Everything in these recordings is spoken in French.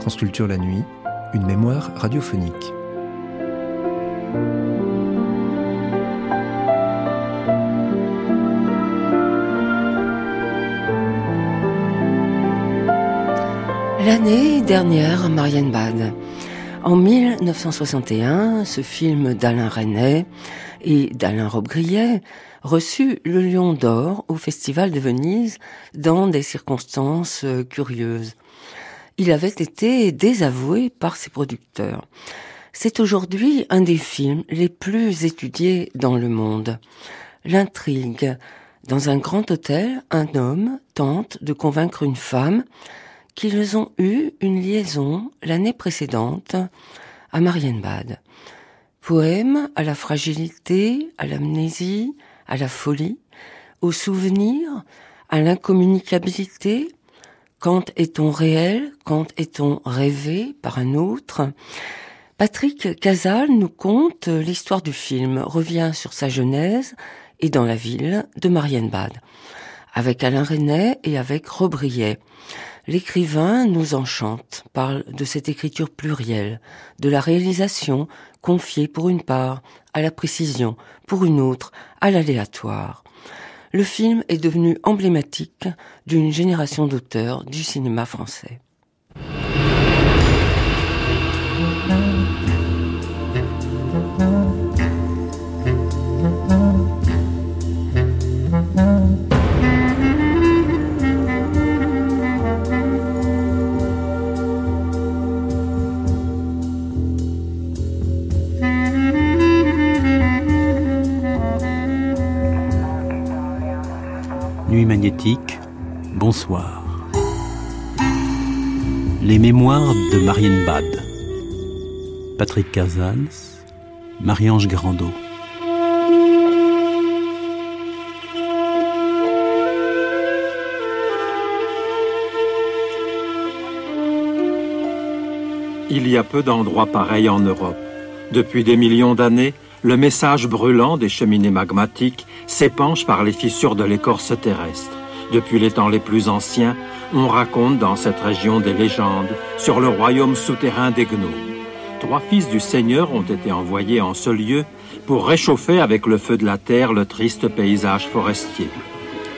Transculture la nuit, une mémoire radiophonique. L'année dernière, Marianne Bad. En 1961, ce film d'Alain Resnais et d'Alain Robbe-Grillet reçut le Lion d'Or au Festival de Venise dans des circonstances euh, curieuses. Il avait été désavoué par ses producteurs. C'est aujourd'hui un des films les plus étudiés dans le monde. L'intrigue. Dans un grand hôtel, un homme tente de convaincre une femme qu'ils ont eu une liaison l'année précédente à Marienbad. Poème à la fragilité, à l'amnésie, à la folie, au souvenir, à l'incommunicabilité. Quand est-on réel? Quand est-on rêvé par un autre? Patrick Casal nous conte l'histoire du film, revient sur sa genèse et dans la ville de Marienbad, avec Alain Renet et avec Robriet. L'écrivain nous enchante, parle de cette écriture plurielle, de la réalisation confiée pour une part à la précision, pour une autre à l'aléatoire. Le film est devenu emblématique d'une génération d'auteurs du cinéma français. Magnétique, bonsoir. Les mémoires de Marianne Bad. Patrick Casals, Marie-Ange Grandot. Il y a peu d'endroits pareils en Europe. Depuis des millions d'années, le message brûlant des cheminées magmatiques s'épanche par les fissures de l'écorce terrestre. Depuis les temps les plus anciens, on raconte dans cette région des légendes sur le royaume souterrain des gnomes. Trois fils du Seigneur ont été envoyés en ce lieu pour réchauffer avec le feu de la terre le triste paysage forestier.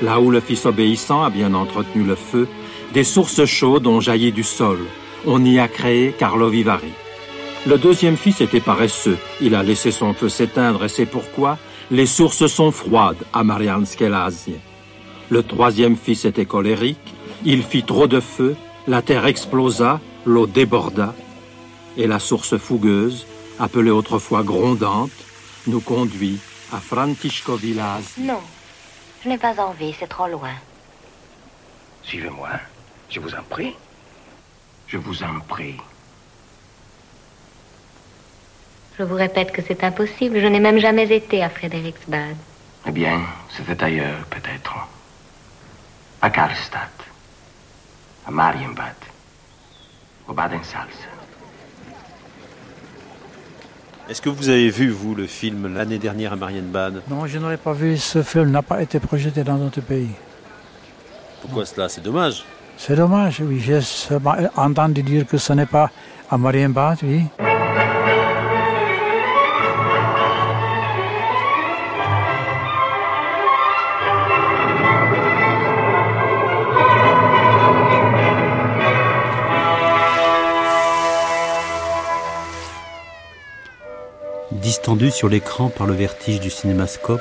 Là où le fils obéissant a bien entretenu le feu, des sources chaudes ont jailli du sol. On y a créé Carlo Vivari. Le deuxième fils était paresseux. Il a laissé son feu s'éteindre et c'est pourquoi les sources sont froides à Marianne Skelasi. Le troisième fils était colérique. Il fit trop de feu. La terre explosa. L'eau déborda. Et la source fougueuse, appelée autrefois grondante, nous conduit à Villas. Non, je n'ai pas envie, c'est trop loin. Suivez-moi, je vous en prie. Je vous en prie. Je vous répète que c'est impossible. Je n'ai même jamais été à Frederiksbad. Eh bien, c'était ailleurs, peut-être. À Karlstad. À Marienbad. Au Baden-Salz. Est-ce que vous avez vu, vous, le film l'année dernière à Marienbad? Non, je n'aurais pas vu. Ce film n'a pas été projeté dans notre pays. Pourquoi cela? C'est dommage. C'est dommage, oui. J'ai entendu dire que ce n'est pas à Marienbad, oui. Distendu sur l'écran par le vertige du cinémascope,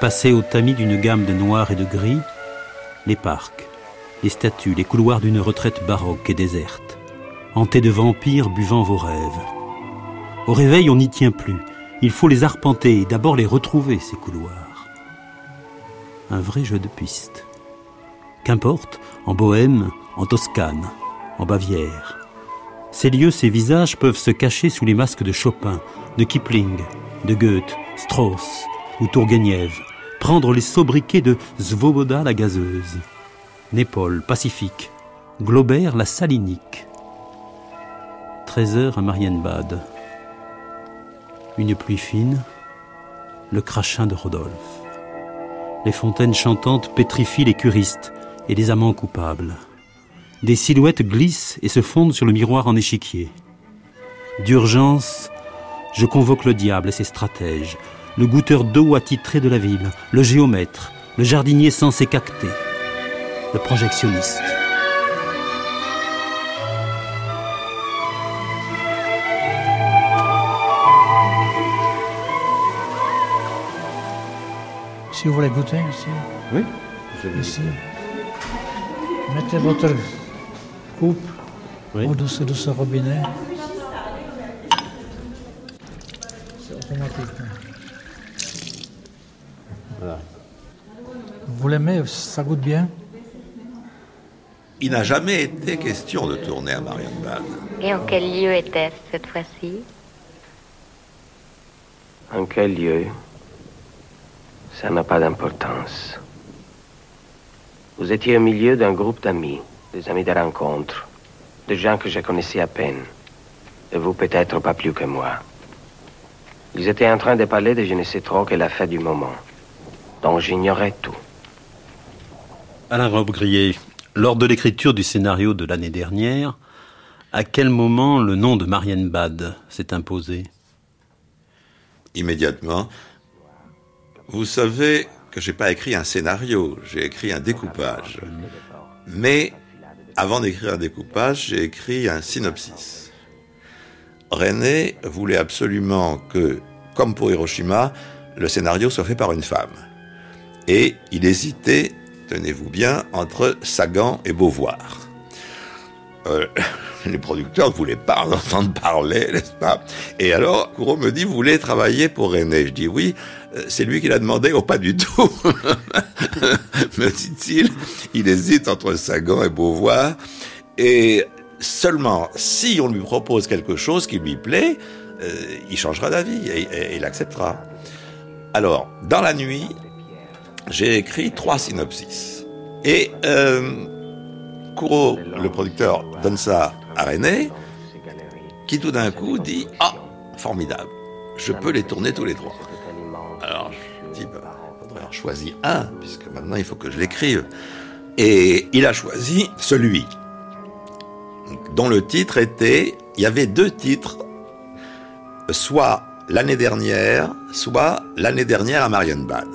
passé au tamis d'une gamme de noir et de gris, les parcs, les statues, les couloirs d'une retraite baroque et déserte, hantés de vampires buvant vos rêves. Au réveil, on n'y tient plus. Il faut les arpenter et d'abord les retrouver, ces couloirs. Un vrai jeu de piste. Qu'importe, en Bohème, en Toscane, en Bavière. Ces lieux, ces visages peuvent se cacher sous les masques de Chopin, de Kipling, de Goethe, Strauss ou Tourgueniev, prendre les sobriquets de Svoboda la gazeuse, Népole, Pacifique, Glaubert la salinique. 13 heures à Marienbad. Une pluie fine, le crachin de Rodolphe. Les fontaines chantantes pétrifient les curistes et les amants coupables. Des silhouettes glissent et se fondent sur le miroir en échiquier. D'urgence, je convoque le diable et ses stratèges, le goûteur d'eau attitré de la ville, le géomètre, le jardinier censé cacter, le projectionniste. Si vous voulez goûter ici. Oui, je vais Ici. Mettez votre coupe au-dessus de ce robinet. C'est automatique. Voilà. Vous l'aimez Ça goûte bien? Il n'a jamais été question de tourner à Marienbad. Et en quel lieu était-ce cette fois-ci? En quel lieu? Ça n'a pas d'importance. Vous étiez au milieu d'un groupe d'amis, des amis de rencontre, de gens que je connaissais à peine. Et vous peut-être pas plus que moi. Ils étaient en train de parler de je ne sais trop que la fête du moment. Donc j'ignorais tout. Alain Robbe-Grillet, lors de l'écriture du scénario de l'année dernière, à quel moment le nom de Marianne Bad s'est imposé? Immédiatement. Vous savez que j'ai pas écrit un scénario, j'ai écrit un découpage. Mais avant d'écrire un découpage, j'ai écrit un synopsis. René voulait absolument que, comme pour Hiroshima, le scénario soit fait par une femme. Et il hésitait, tenez-vous bien, entre Sagan et Beauvoir. Euh, les producteurs ne voulaient pas en entendre parler, n'est-ce pas? Et alors, Courreau me dit, vous voulez travailler pour René? Je dis oui, euh, c'est lui qui l'a demandé, ou pas du tout? me dit-il, il hésite entre Sagan et Beauvoir, et seulement si on lui propose quelque chose qui lui plaît, euh, il changera d'avis et, et il acceptera. Alors, dans la nuit, j'ai écrit trois synopsis. Et euh, Courreau, le producteur, donne ça à qui tout d'un coup dit Ah, formidable, je peux les tourner tous les trois. Alors je dis bah, faudrait en choisir un, puisque maintenant il faut que je l'écrive. Et il a choisi celui dont le titre était il y avait deux titres, soit l'année dernière, soit l'année dernière à Marienbad.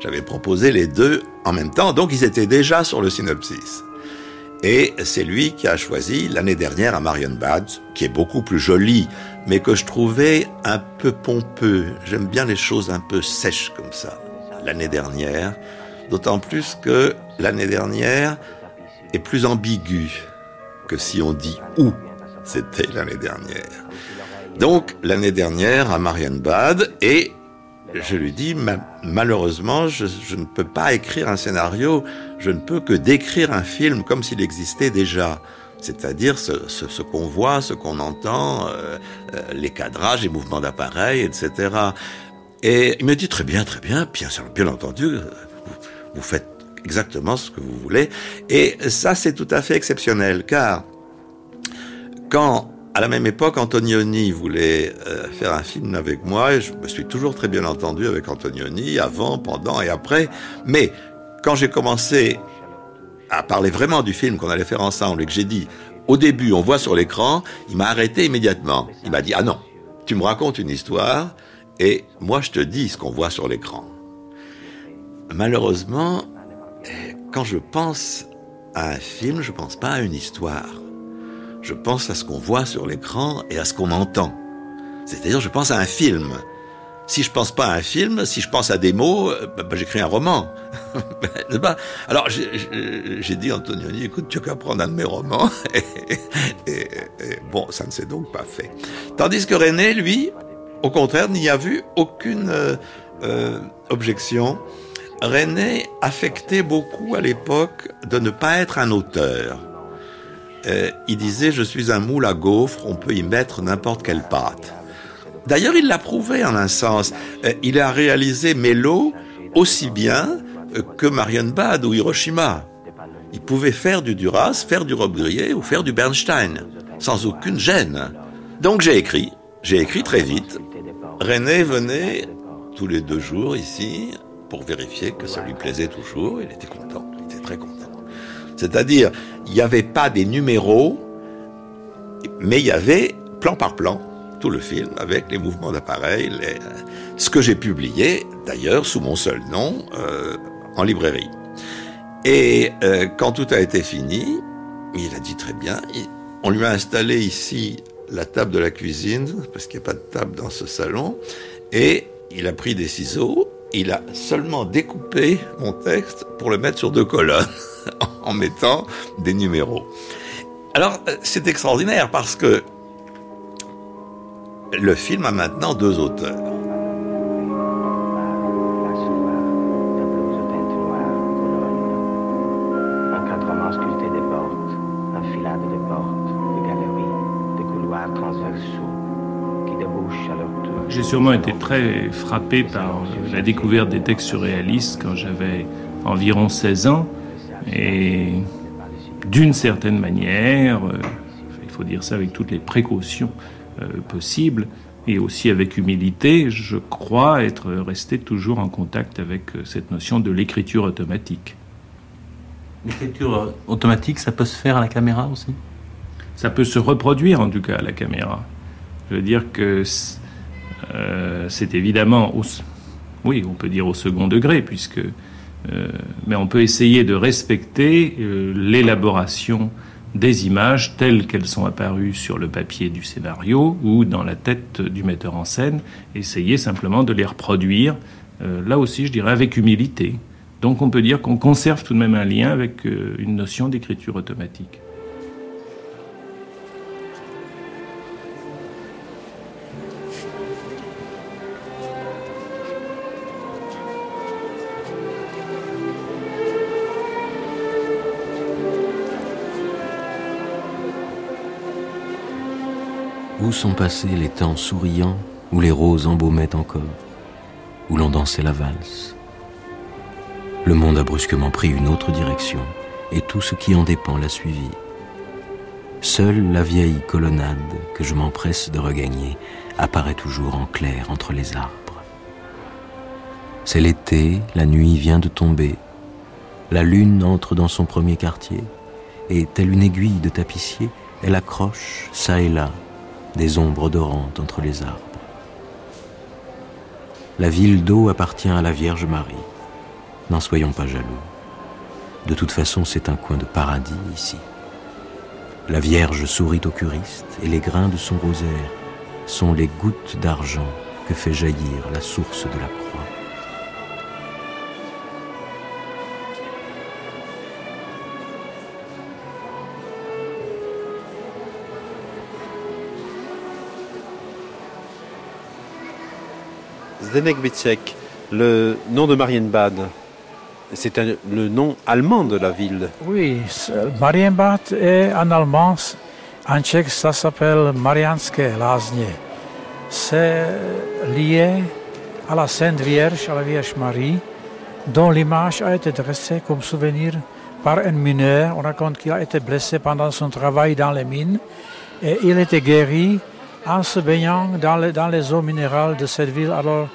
J'avais proposé les deux en même temps, donc ils étaient déjà sur le synopsis. Et c'est lui qui a choisi l'année dernière à Marienbad, qui est beaucoup plus joli, mais que je trouvais un peu pompeux. J'aime bien les choses un peu sèches comme ça. L'année dernière, d'autant plus que l'année dernière est plus ambiguë que si on dit où c'était l'année dernière. Donc l'année dernière à Marienbad et je lui dis, malheureusement, je, ne peux pas écrire un scénario, je ne peux que décrire un film comme s'il existait déjà. C'est-à-dire ce, qu'on voit, ce qu'on entend, euh, euh, les cadrages, les mouvements d'appareil, etc. Et il me dit, très bien, très bien, bien, bien entendu, vous, vous faites exactement ce que vous voulez. Et ça, c'est tout à fait exceptionnel, car quand à la même époque, Antonioni voulait euh, faire un film avec moi, et je me suis toujours très bien entendu avec Antonioni, avant, pendant et après. Mais quand j'ai commencé à parler vraiment du film qu'on allait faire ensemble et que j'ai dit, au début, on voit sur l'écran, il m'a arrêté immédiatement. Il m'a dit, ah non, tu me racontes une histoire et moi je te dis ce qu'on voit sur l'écran. Malheureusement, quand je pense à un film, je pense pas à une histoire je pense à ce qu'on voit sur l'écran et à ce qu'on entend. C'est-à-dire, je pense à un film. Si je pense pas à un film, si je pense à des mots, bah, bah, j'écris un roman. Alors, j'ai dit à Antonioni, écoute, tu qu'à prendre un de mes romans. et, et, et, bon, ça ne s'est donc pas fait. Tandis que René, lui, au contraire, n'y a vu aucune euh, euh, objection. René affectait beaucoup à l'époque de ne pas être un auteur. Euh, il disait je suis un moule à gaufres, on peut y mettre n'importe quelle pâte. D'ailleurs, il l'a prouvé en un sens. Euh, il a réalisé Mélo aussi bien euh, que Marienbad ou Hiroshima. Il pouvait faire du Duras, faire du Rob Grillet ou faire du Bernstein, sans aucune gêne. Donc j'ai écrit, j'ai écrit très vite. René venait tous les deux jours ici pour vérifier que ça lui plaisait toujours. Il était content, il était très content. C'est-à-dire, il n'y avait pas des numéros, mais il y avait plan par plan tout le film avec les mouvements d'appareil, ce que j'ai publié d'ailleurs sous mon seul nom euh, en librairie. Et euh, quand tout a été fini, il a dit très bien, on lui a installé ici la table de la cuisine, parce qu'il n'y a pas de table dans ce salon, et il a pris des ciseaux, il a seulement découpé mon texte pour le mettre sur deux colonnes, en mettant des numéros. Alors, euh, c'est extraordinaire parce que le film a maintenant deux auteurs. J'ai sûrement été très frappé par la découverte des textes surréalistes quand j'avais environ 16 ans. Et d'une certaine manière, euh, il faut dire ça avec toutes les précautions, possible et aussi avec humilité, je crois être resté toujours en contact avec euh, cette notion de l'écriture automatique. L'écriture automatique, ça peut se faire à la caméra aussi? Ça peut se reproduire en tout cas à la caméra. Je veux dire que euh, c'est évidemment, au, oui, on peut dire au second degré, puisque, mais on peut essayer de respecter l'élaboration des images telles qu'elles sont apparues sur le papier du scénario ou dans la tête du metteur en scène, essayer simplement de les reproduire, euh, là aussi je dirais avec humilité. Donc on peut dire qu'on conserve tout de même un lien avec euh, une notion d'écriture automatique. Où sont passés les temps souriants où les roses embaumaient encore, où l'on dansait la valse? Le monde a brusquement pris une autre direction et tout ce qui en dépend l'a suivi. Seule la vieille colonnade que je m'empresse de regagner apparaît toujours en clair entre les arbres. C'est l'été, la nuit vient de tomber, la lune entre dans son premier quartier, et telle une aiguille de tapissier, elle accroche, çà et là, des ombres odorantes entre les arbres. La ville d'eau appartient à la Vierge Marie. N'en soyons pas jaloux. De toute façon, c'est un coin de paradis ici. La Vierge sourit au curiste et les grains de son rosaire sont les gouttes d'argent que fait jaillir la source de la croix. Zdenek Bitsek, le nom de Marienbad, c'est le nom allemand de la ville. Oui, Marienbad est en allemand, en tchèque ça s'appelle Marianské lázně. C'est lié à la Sainte Vierge, à la Vierge Marie, dont l'image a été dressée comme souvenir par un mineur. On raconte qu'il a été blessé pendant son travail dans les mines et il était guéri en se baignant dans les, dans les eaux minérales de cette ville. Alors,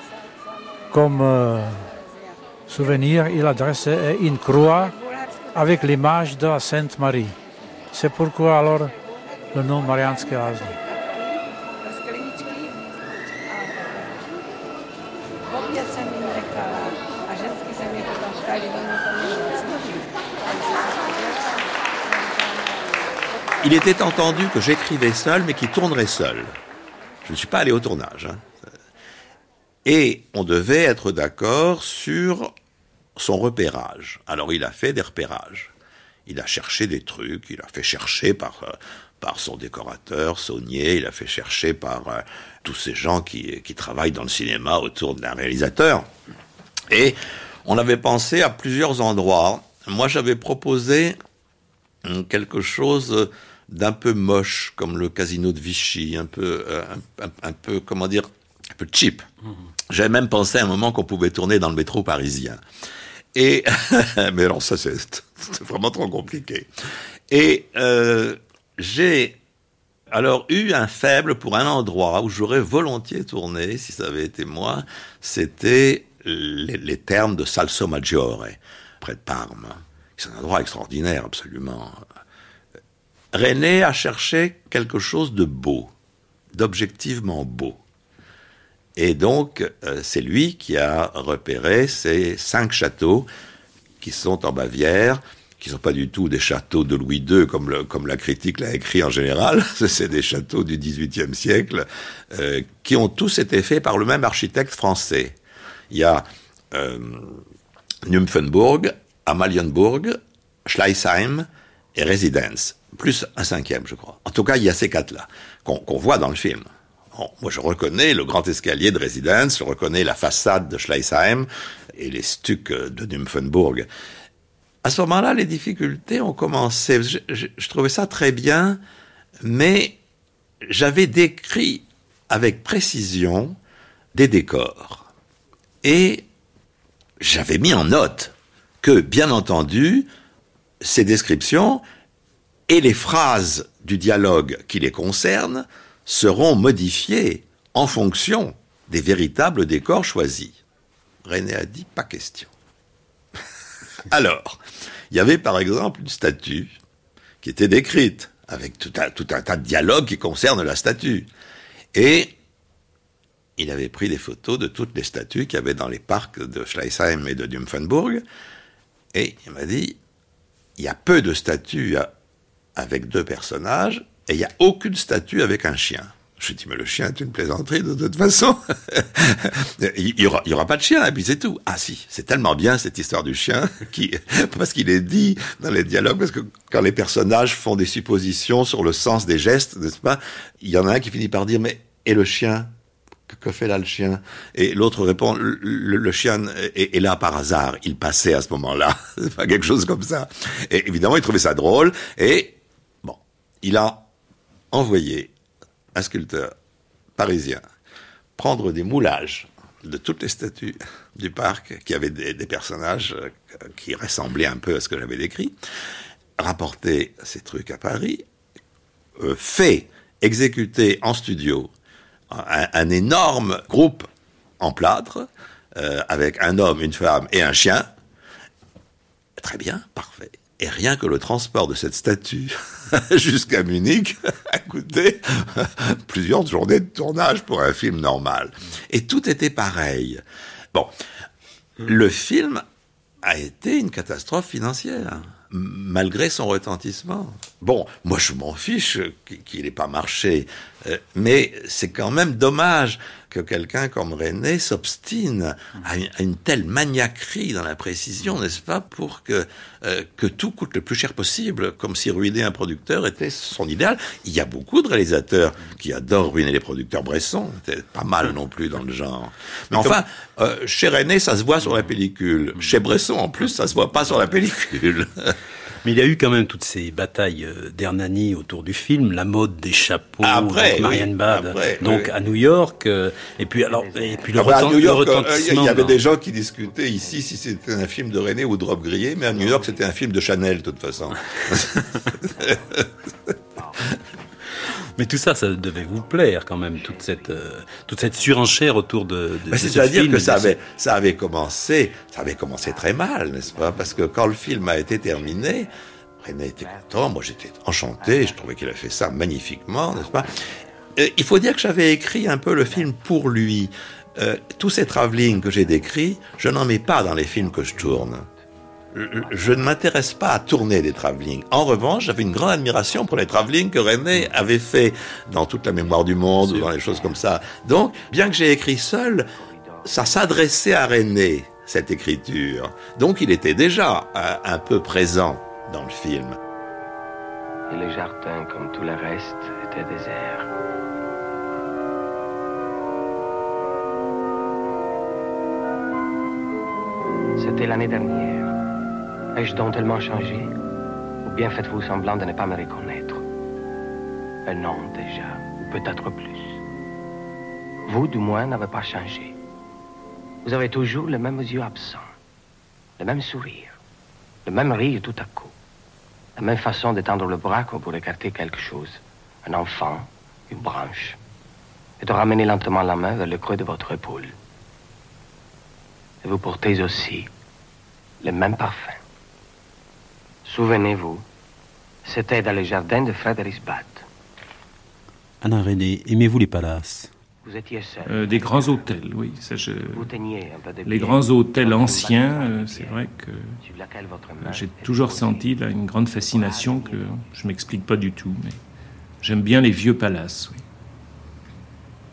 comme euh, souvenir, il a une croix avec l'image de la Sainte Marie. C'est pourquoi alors le nom Marianské lázně. Il était entendu que j'écrivais seul, mais qu'il tournerait seul. Je ne suis pas allé au tournage. Hein. Et on devait être d'accord sur son repérage. Alors il a fait des repérages. Il a cherché des trucs, il a fait chercher par, euh, par son décorateur, Saunier, il a fait chercher par euh, tous ces gens qui, qui travaillent dans le cinéma autour d'un réalisateur. Et on avait pensé à plusieurs endroits. Moi, j'avais proposé hum, quelque chose d'un peu moche, comme le casino de Vichy, un peu, euh, un, un, peu, comment dire, un peu cheap. J'avais même pensé à un moment qu'on pouvait tourner dans le métro parisien. Et mais alors ça c'est vraiment trop compliqué. Et euh, j'ai alors eu un faible pour un endroit où j'aurais volontiers tourné, si ça avait été moi, c'était les, les, termes de Salso Maggiore, près de Parme, C'est un endroit extraordinaire, absolument. René a cherché quelque chose de beau, d'objectivement beau. Et donc, euh, c'est lui qui a repéré ces cinq châteaux qui sont en Bavière, qui ne sont pas du tout des châteaux de Louis II, comme, comme la critique l'a écrit en général. c'est des châteaux du XVIIIe siècle, euh, qui ont tous été faits par le même architecte français. Il y a euh, Nymphenburg, Amalienburg, Schleißheim et Residence, plus un cinquième, je crois. En tout cas, il y a ces quatre-là, qu'on voit dans le film moi, je reconnais le grand escalier de résidence, je reconnais la façade de Schleißheim et les stucs de Nymphenburg. À ce moment-là, les difficultés ont commencé. Je, trouvais ça très bien, mais j'avais décrit avec précision des décors. Et j'avais mis en note que, bien entendu, ces descriptions et les phrases du dialogue qui les concernent seront modifiés en fonction des véritables décors choisis. René a dit pas question. Alors, il y avait par exemple une statue qui était décrite avec tout un, tas de dialogues qui concernent la statue. Et il avait pris des photos de toutes les statues qu'il y avait dans les parcs de Schleißheim et de Nymphenburg. Et il m'a dit, il y a peu de statues avec deux personnages, et il n'y a aucune statue avec un chien. Je dis, mais le chien est une plaisanterie de toute façon. il n'y aura, pas de chien, et puis c'est tout. Ah si, c'est tellement bien cette histoire du chien, qui, parce qu'il est dit dans les dialogues, parce que quand les personnages font des suppositions sur le sens des gestes, n'est-ce pas, il y en a un qui finit par dire, mais et le chien? Que fait là le chien? Et l'autre répond, le, chien est, est, là par hasard, il passait à ce moment-là. Quelque chose comme ça. Et évidemment, il trouvait ça drôle, et bon, il a envoyer un sculpteur parisien prendre des moulages de toutes les statues du parc qui avaient des, personnages euh, qui ressemblaient un peu à ce que j'avais décrit, rapporter ces trucs à Paris, euh, fait exécuter en studio un, énorme groupe en plâtre euh, avec un homme, une femme et un chien. Très bien, parfait. Et rien que le transport de cette statue jusqu'à Munich a coûté plusieurs journées de tournage pour un film normal. Et tout était pareil. Bon, le film a été une catastrophe financière malgré son retentissement. Bon, moi je m'en fiche qu'il n'ait pas marché, mais c'est quand même dommage que quelqu'un comme René s'obstine à, une telle maniaquerie dans la précision, n'est-ce pas, pour que, euh, que tout coûte le plus cher possible, comme si ruiner un producteur était son idéal. Il y a beaucoup de réalisateurs qui adorent ruiner les producteurs. Bresson c'était pas mal non plus dans le genre. Mais enfin, euh, chez René, ça se voit sur la pellicule. Chez Bresson, en plus, ça se voit pas sur la pellicule. Mais il y a eu quand même toutes ces batailles euh, d'Hernani autour du film, la mode des chapeaux, après, Marianne Bad, donc à New York, euh, et puis alors, et puis le, ah bah, New retentissement. Il y avait des gens qui discutaient ici si c'était un film de René ou de Rob Grillé, mais à New York c'était un film de Chanel de toute façon. Mais tout ça, ça devait vous plaire quand même, toute cette, euh, toute cette surenchère autour de. de, C'est-à-dire que ça avait, ça avait commencé, ça avait commencé très mal, n'est-ce pas? Parce que quand le film a été terminé, René était content, moi j'étais enchanté, je trouvais qu'il a fait ça magnifiquement, n'est-ce pas? Il faut dire que j'avais écrit un peu le film pour lui. Euh, tous ces travelling que j'ai décrits, je n'en mets pas dans les films que je tourne je ne m'intéresse pas à tourner des travelling. En revanche, j'avais une grande admiration pour les travelling que René avait fait dans toute la mémoire du monde ou dans les choses comme ça. Donc, bien que j'ai écrit seul, ça s'adressait à René, cette écriture. Donc, il était déjà euh, un, peu présent dans le film. Et le jardin, comme tout le reste, était désert. C'était l'année dernière. Ai-je donc tellement changé? Ou bien faites-vous semblant de ne pas me reconnaître? Un an déjà, ou peut-être plus. Vous, du moins, n'avez pas changé. Vous avez toujours les mêmes yeux absents, le même sourire, le même rire tout à coup, la même façon d'étendre le bras comme pour écarter quelque chose, un enfant, une branche, et de ramener lentement la main vers le creux de votre épaule. Et vous portez aussi le même parfum Souvenez-vous, c'était dans le jardin de Frédéricsbad. Alain René, aimez-vous les palaces? Vous étiez seul. Euh, des grands hôtels, oui. Ça, je... Vous teniez un peu de Les grands hôtels anciens, euh, c'est vrai que j'ai toujours senti là, une grande fascination que je m'explique pas du tout. Mais j'aime bien les vieux palaces. Oui.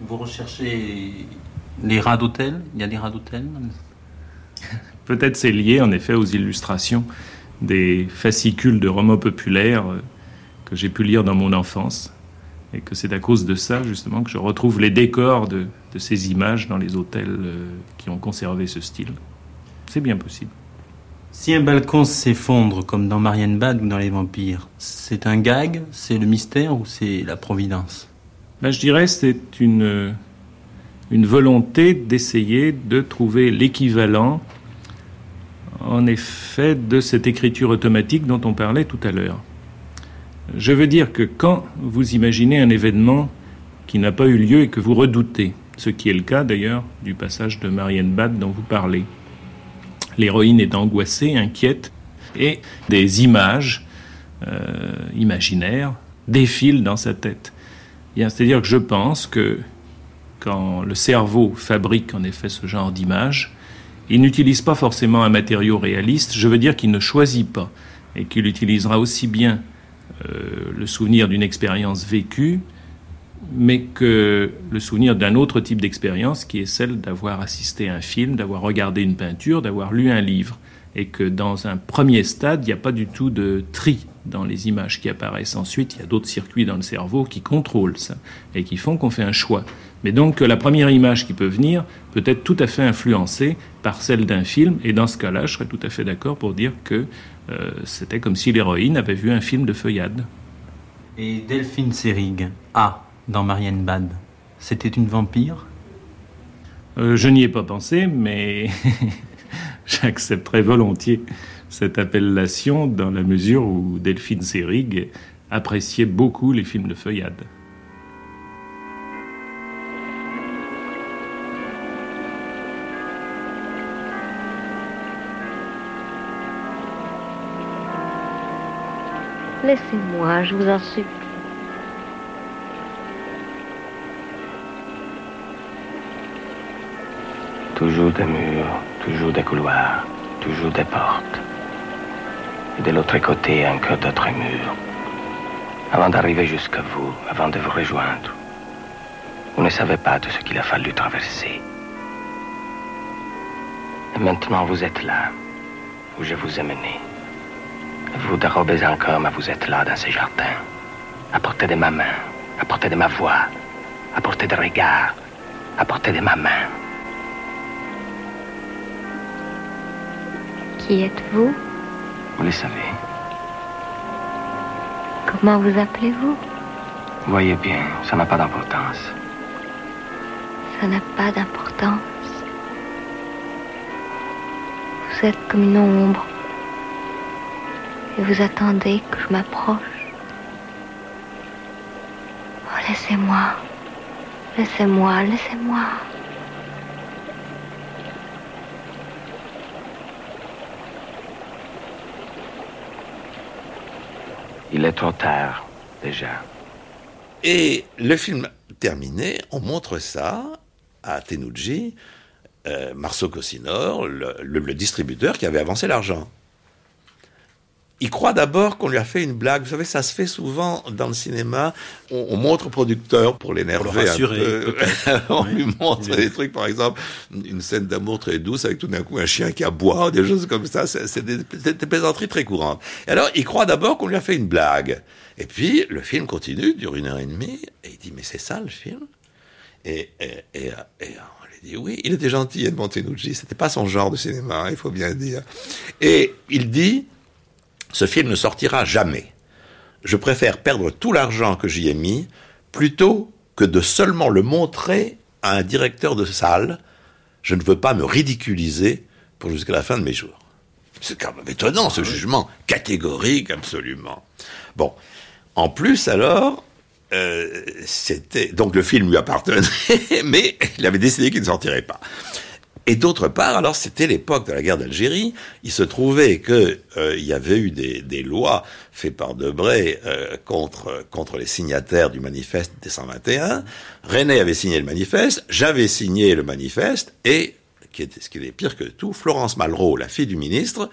Vous recherchez les rats d'hôtel? Il y a des rats d'hôtel Peut-être c'est lié en effet aux illustrations des fascicules de romans populaires euh, que j'ai pu lire dans mon enfance. Et que c'est à cause de ça, justement, que je retrouve les décors de, de ces images dans les hôtels euh, qui ont conservé ce style. C'est bien possible. Si un balcon s'effondre comme dans Marienbad ou dans Les Vampires, c'est un gag, c'est le mystère ou c'est la providence? Ben, je dirais que c'est une, une volonté d'essayer de trouver l'équivalent, en effet, de cette écriture automatique dont on parlait tout à l'heure. Je veux dire que quand vous imaginez un événement qui n'a pas eu lieu et que vous redoutez, ce qui est le cas d'ailleurs du passage de Marienbad dont vous parlez, l'héroïne est angoissée, inquiète, et des images euh, imaginaires défilent dans sa tête. Bien, C'est-à-dire que je pense que quand le cerveau fabrique en effet ce genre d'image, il n'utilise pas forcément un matériau réaliste, je veux dire qu'il ne choisit pas, et qu'il utilisera aussi bien euh, le souvenir d'une expérience vécue, mais que le souvenir d'un autre type d'expérience qui est celle d'avoir assisté à un film, d'avoir regardé une peinture, d'avoir lu un livre. Et que dans un premier stade, il n'y a pas du tout de tri dans les images qui apparaissent. Ensuite, il y a d'autres circuits dans le cerveau qui contrôlent ça et qui font qu'on fait un choix. Mais donc la première image qui peut venir peut être tout à fait influencée par celle d'un film. Et dans ce cas-là, je serais tout à fait d'accord pour dire que euh, c'était comme si l'héroïne avait vu un film de feuillade. Et Delphine Seyrig, A, dans Marienbad, c'était une vampire? Euh, je n'y ai pas pensé, mais j'accepterais volontiers cette appellation dans la mesure où Delphine Seyrig appréciait beaucoup les films de feuillade. Laissez-moi, je vous en supplie. Toujours des murs, toujours des couloirs, toujours des portes. Et de l'autre côté, encore d'autres murs. Avant d'arriver jusqu'à vous, avant de vous rejoindre, vous ne savez pas tout ce qu'il a fallu traverser. Et maintenant, vous êtes là, où je vous ai mené. Vous dérobez encore, mais vous êtes là dans ce jardin, à portée de ma main, à portée de ma voix, à portée de regard, à portée de ma main. Qui êtes-vous? Vous le savez. Comment vous appelez-vous? Voyez bien, ça n'a pas d'importance. Ça n'a pas d'importance. Vous êtes comme une ombre. Et vous attendez que je m'approche. Oh, laissez-moi. Laissez-moi, laissez-moi. Il est trop tard, déjà. Et le film terminé, on montre ça à Tenuji, euh, Marceau Cossinor, le, le- le distributeur qui avait avancé l'argent. Il croit d'abord qu'on lui a fait une blague. Vous savez, ça se fait souvent dans le cinéma. On, on montre au producteur pour l'énerver Pour le un peu. on Oui. lui montre des trucs, par exemple, une scène d'amour très douce avec tout d'un coup un chien qui aboie, des choses comme ça. C'est des, des plaisanteries très courantes. Et alors, il croit d'abord qu'on lui a fait une blague. Et puis, le film continue, dure une heure et demie, et il dit, mais c'est ça le film? Et, et, et, et on lui dit, oui, il était gentil, Edmond Tenucci, c'était pas son genre de cinéma, hein, il faut bien dire. Et il dit, ce film ne sortira jamais. Je préfère perdre tout l'argent que j'y ai mis plutôt que de seulement le montrer à un directeur de salle. Je ne veux pas me ridiculiser pour jusqu'à la fin de mes jours. C'est quand même étonnant ce jugement, catégorique absolument. Bon, en plus alors, euh, c'était donc le film lui appartenait, mais il avait décidé qu'il ne sortirait pas. Et d'autre part, alors c'était l'époque de la guerre d'Algérie. Il se trouvait que euh, il y avait eu des, des lois faites par Debré euh, contre contre les signataires du manifeste des 121. René avait signé le manifeste, j'avais signé le manifeste et ce qui est pire que tout, Florence Malraux, la fille du ministre,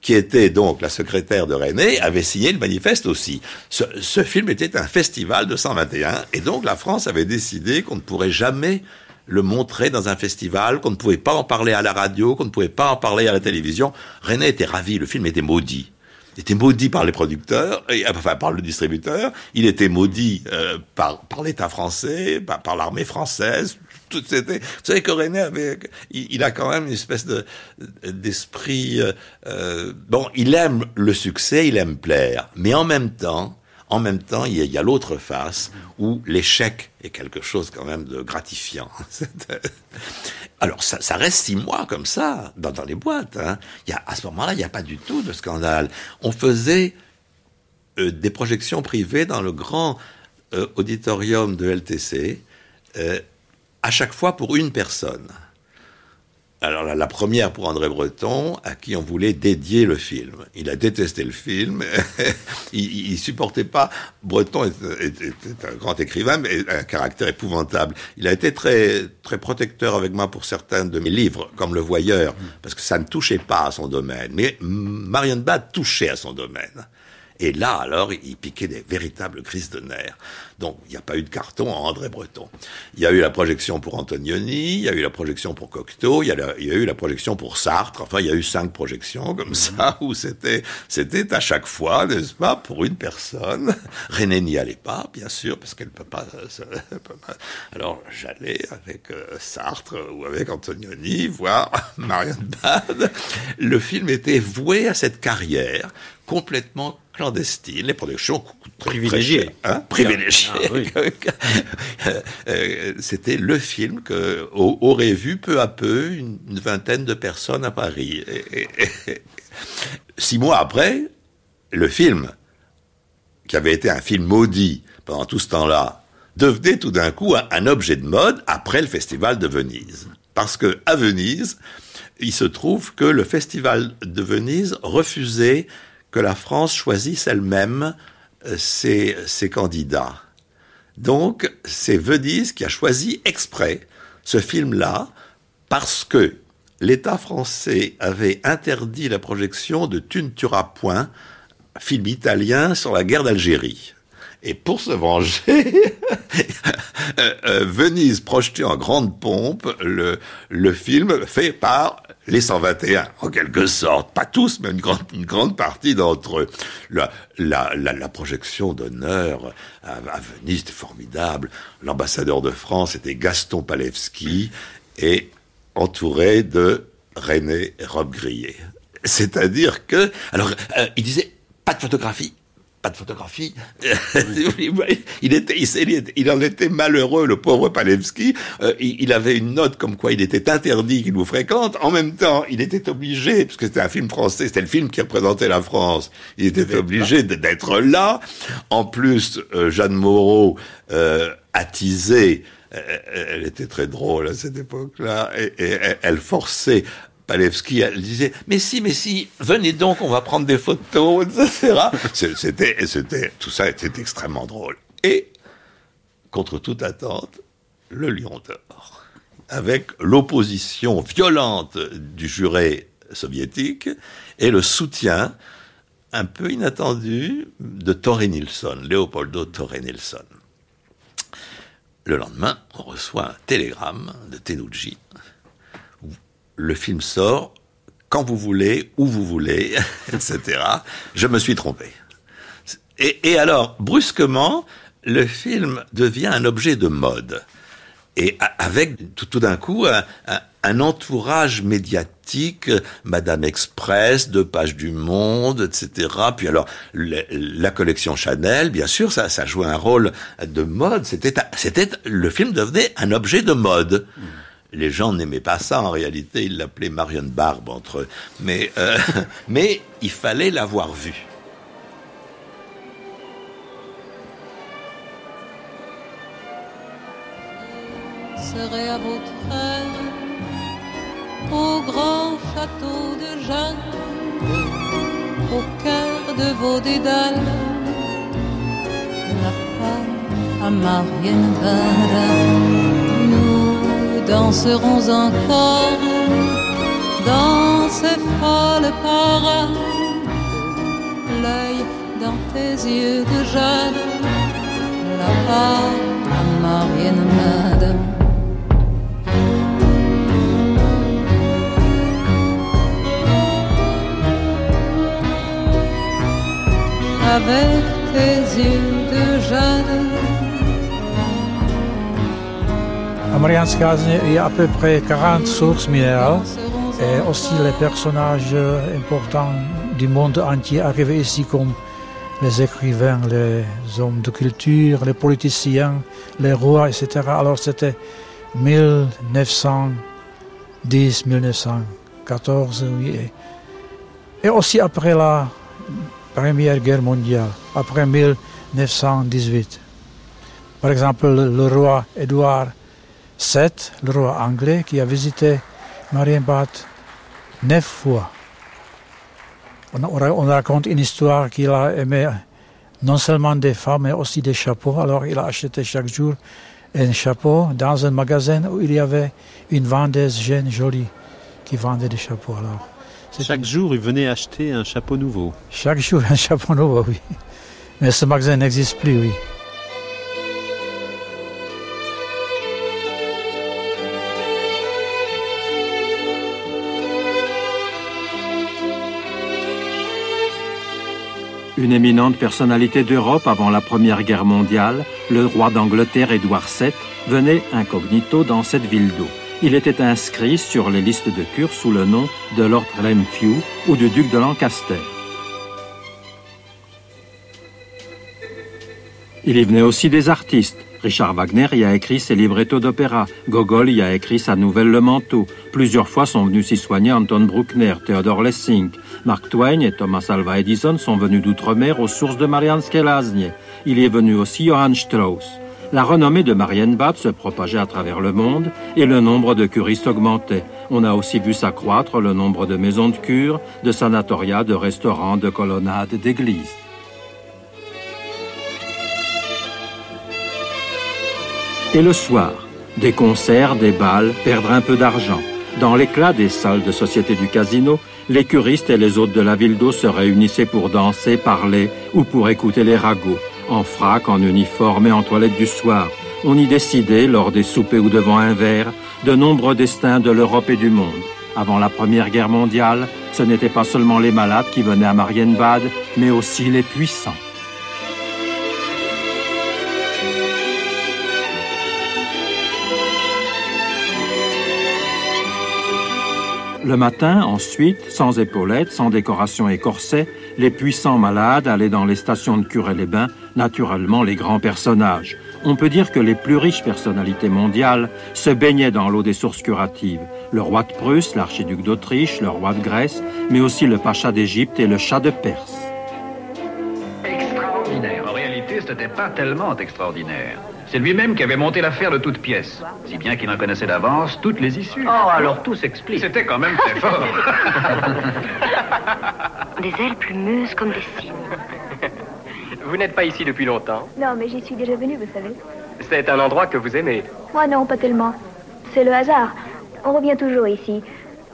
qui était donc la secrétaire de René, avait signé le manifeste aussi. Ce, ce, film était un festival de 121, et donc la France avait décidé qu'on ne pourrait jamais le montrer dans un festival, qu'on ne pouvait pas en parler à la radio, qu'on ne pouvait pas en parler à la télévision. René était ravi, le film était maudit. Il était maudit par les producteurs, et, enfin par le distributeur, il était maudit euh, par, par l'État français, par, l'armée française, tout c'était. Vous savez que René avait, il, il, a quand même une espèce de d'esprit. Euh, bon, il aime le succès, il aime plaire, mais en même temps, en même temps, il y a, l'autre face où l'échec est quelque chose quand même de gratifiant. Alors ça, reste six mois comme ça dans, les boîtes. Hein. Il y a, à ce moment-là, il n'y a pas du tout de scandale. On faisait euh, des projections privées dans le grand euh, auditorium de LTC. Euh, à chaque fois pour une personne. Alors la, la, première pour André Breton, à qui on voulait dédier le film. Il a détesté le film, il, il, supportait pas. Breton était, un grand écrivain, mais un caractère épouvantable. Il a été très très protecteur avec moi pour certains de mes livres, comme Le Voyeur, parce que ça ne touchait pas à son domaine. Mais Marianne Bad touchait à son domaine. Et là, alors, il piquait des véritables crises de nerfs. Donc, il n'y a pas eu de carton à André Breton. Il y a eu la projection pour Antonioni, il y a eu la projection pour Cocteau, il y a, la, il y a eu la projection pour Sartre. Enfin, il y a eu cinq projections comme ça, où c'était, c'était à chaque fois, n'est-ce pas, pour une personne. René n'y allait pas, bien sûr, parce qu'elle peut pas, peut pas. Alors, j'allais avec euh, Sartre ou avec Antonioni voir Marianne Bad. Le film était voué à cette carrière complètement clandestine, les productions privilégiées. Hein, privilégiées. Ah, oui. C'était le film que aurait vu peu à peu une, une vingtaine de personnes à Paris. Et, et, et, six mois après, le film, qui avait été un film maudit pendant tout ce temps-là, devenait tout d'un coup un, un objet de mode après le festival de Venise. Parce que à Venise, il se trouve que le festival de Venise refusait que la France choisisse elle-même ses, ses, candidats. Donc, c'est Venise qui a choisi exprès ce film-là parce que l'État français avait interdit la projection de Tu ne tueras point, film italien sur la guerre d'Algérie. Et pour se venger, euh, Venise projetait en grande pompe le, le film fait par les 121, en quelque sorte, pas tous, mais une grande, une grande partie d'entre eux. La, la, la, projection d'honneur à, Venise était formidable. L'ambassadeur de France était Gaston Palevski et entouré de René Robbe-Grillet. C'est-à-dire que, alors, euh, il disait, pas de photographie, pas de photographie. il, était, il, il, en était malheureux, le pauvre Palevski. Euh, il, il, avait une note comme quoi il était interdit qu'il nous fréquente. En même temps, il était obligé, parce que c'était un film français, c'était le film qui représentait la France. Il était obligé d'être là. En plus, euh, Jeanne Moreau euh, attisait elle était très drôle à cette époque-là, et, et, elle forçait Palevski, disait, mais si, mais si, venez donc, on va prendre des photos, etc. C'était, c'était, tout ça était extrêmement drôle. Et, contre toute attente, le Lion d'Or, avec l'opposition violente du juré soviétique et le soutien un peu inattendu de Torre Nilsson, Leopoldo Torre Nilsson. Le lendemain, on reçoit un télégramme de Tenuji le film sort quand vous voulez, où vous voulez, etc. Je me suis trompé. Et, et, alors, brusquement, le film devient un objet de mode. Et avec tout, d'un coup un, un, entourage médiatique, Madame Express, deux pages du Monde, etc. Puis alors la, la collection Chanel, bien sûr, ça, ça jouait un rôle de mode. C'était, c'était le film devenait un objet de mode. Mmh les gens n'aimaient pas ça en réalité, ils l'appelaient Marion Barbe entre eux. Mais, euh, il fallait l'avoir vu. Serait à votre aise au grand château de Jeanne, au cœur de vos dédales, la femme à Marienbad, nous danserons encore dans ces folles parades, l'œil dans tes yeux de jeune, la femme à Marienbad. avec tes yeux de jeune. À Marianské lázně il y a à peu près 40 sources minérales et aussi les personnages importants du monde entier arrivés ici comme les écrivains, les hommes de culture, les politiciens, les rois, etc. Alors c'était 1910, 1914, oui. Et aussi après la Première Guerre mondiale, après 1918. Par exemple, le, roi Édouard VII, le roi anglais, qui a visité Marienbad neuf fois. On, on, raconte une histoire qu'il a aimé non seulement des femmes, mais aussi des chapeaux. Alors il a acheté chaque jour un chapeau dans un magasin où il y avait une vendeuse jeune, jolie, qui vendait des chapeaux. Alors, chaque jour, il venait acheter un chapeau nouveau. Chaque jour, un chapeau nouveau, oui. Mais ce magasin n'existe plus, oui. Une éminente personnalité d'Europe avant la Première Guerre mondiale, le roi d'Angleterre Édouard VII, venait incognito dans cette ville d'eau il était inscrit sur les listes de cure sous le nom de Lord Renfrew ou du duc de Lancaster. Il y venait aussi des artistes. Richard Wagner y a écrit ses librettos d'opéra. Gogol y a écrit sa nouvelle Le Manteau. Plusieurs fois sont venus s'y soigner Anton Bruckner, Theodore Lessing. Mark Twain et Thomas Alva Edison sont venus d'outre-mer aux sources de Marianne Laznie. Il est venu aussi Johann Strauss la renommée de Marienbad se propageait à travers le monde et le nombre de curistes augmentait. On a aussi vu s'accroître le nombre de maisons de cure, de sanatoriats, de restaurants, de colonnades, d'églises. Et le soir, des concerts, des balles, perdre un peu d'argent. Dans l'éclat des salles de société du casino, les curistes et les hôtes de la ville d'eau se réunissaient pour danser, parler ou pour écouter les ragots en frac, en uniforme et en toilette du soir. On y décidait, lors des soupers ou devant un verre, de nombreux destins de l'Europe et du monde. Avant la Première Guerre mondiale, ce n'étaient pas seulement les malades qui venaient à Marienbad, mais aussi les puissants. Le matin, ensuite, sans épaulettes, sans décoration et corset, les puissants malades allaient dans les stations de cure et les bains, naturellement les grands personnages. On peut dire que les plus riches personnalités mondiales se baignaient dans l'eau des sources curatives. Le roi de Prusse, l'archiduc d'Autriche, le roi de Grèce, mais aussi le pacha d'Égypte et le chat de Perse. Extraordinaire. En réalité, ce n'était pas tellement extraordinaire. C'est lui-même qui avait monté l'affaire de toutes pièces, si bien qu'il en connaissait d'avance toutes les issues. Oh, alors tout s'explique. C'était quand même très fort. des ailes plumeuses comme des cygnes. Vous n'êtes pas ici depuis longtemps Non, mais j'y suis déjà venue, vous savez. C'est un endroit que vous aimez Moi non, pas tellement. C'est le hasard. On revient toujours ici.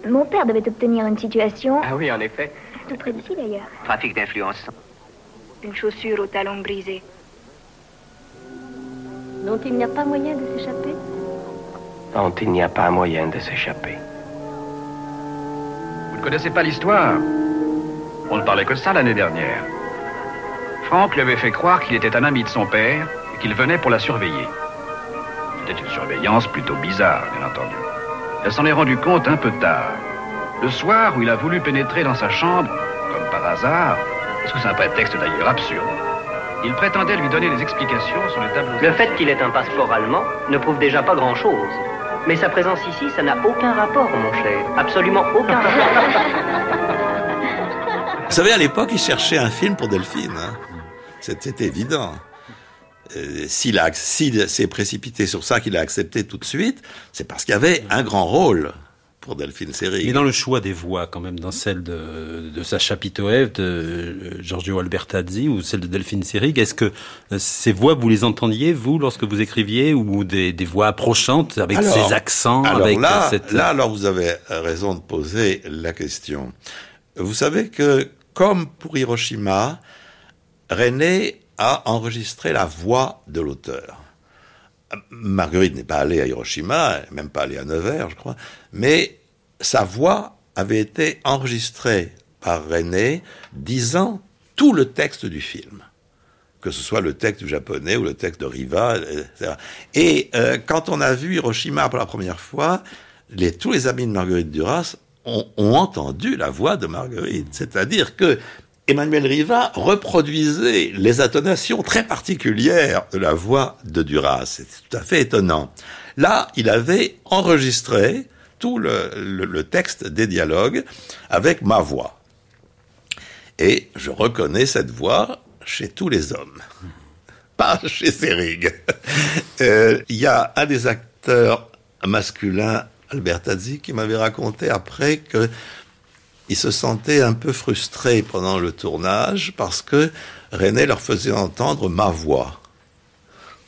Mon père devait obtenir une situation. Ah oui, en effet. Tout près d'ici d'ailleurs. Trafic d'influence. Une chaussure au talon brisé dont il n'y a pas moyen de s'échapper Dont il n'y a pas moyen de s'échapper. Vous ne connaissez pas l'histoire On ne parlait que ça l'année dernière. Franck lui avait fait croire qu'il était un ami de son père et qu'il venait pour la surveiller. C'était une surveillance plutôt bizarre, bien entendu. Elle s'en est rendue compte un peu tard. Le soir où il a voulu pénétrer dans sa chambre, comme par hasard, sous un prétexte d'ailleurs absurde, il prétendait lui donner des explications sur le tableau. Le fait qu'il ait un passeport allemand ne prouve déjà pas grand-chose. Mais sa présence ici, ça n'a aucun rapport, mon cher. Absolument aucun rapport. Vous savez, à l'époque, il cherchait un film pour Delphine. Hein. C'était évident. Euh, s'il s'est précipité sur ça, qu'il a accepté tout de suite, c'est parce qu'il y avait un grand rôle pour Delphine Seyrig. Mais dans le choix des voix, quand même, dans celle de, de Sacha Pitoev, de euh, Giorgio Albertazzi ou celle de Delphine Seyrig, est-ce que euh, ces voix, vous les entendiez, vous, lorsque vous écriviez, ou des, des voix approchantes, avec ces accents alors avec là, cette... là, alors vous avez raison de poser la question. Vous savez que, comme pour Hiroshima, René a enregistré la voix de l'auteur. Marguerite n'est pas allée à Hiroshima, même pas allée à Nevers, je crois, mais sa voix avait été enregistrée par René disant tout le texte du film, que ce soit le texte du japonais ou le texte de Riva, etc. Et euh, quand on a vu Hiroshima pour la première fois, les, tous les amis de Marguerite Duras ont, ont entendu la voix de Marguerite, c'est-à-dire que Emmanuel Riva reproduisait les intonations très particulières de la voix de Duras. C'est tout à fait étonnant. Là, il avait enregistré tout le, texte des dialogues avec ma voix. Et je reconnais cette voix chez tous les hommes, pas chez Serig. Euh, il y a un des acteurs masculins, Albertazzi, qui m'avait raconté après que ils se sentaient un peu frustrés pendant le tournage parce que René leur faisait entendre ma voix,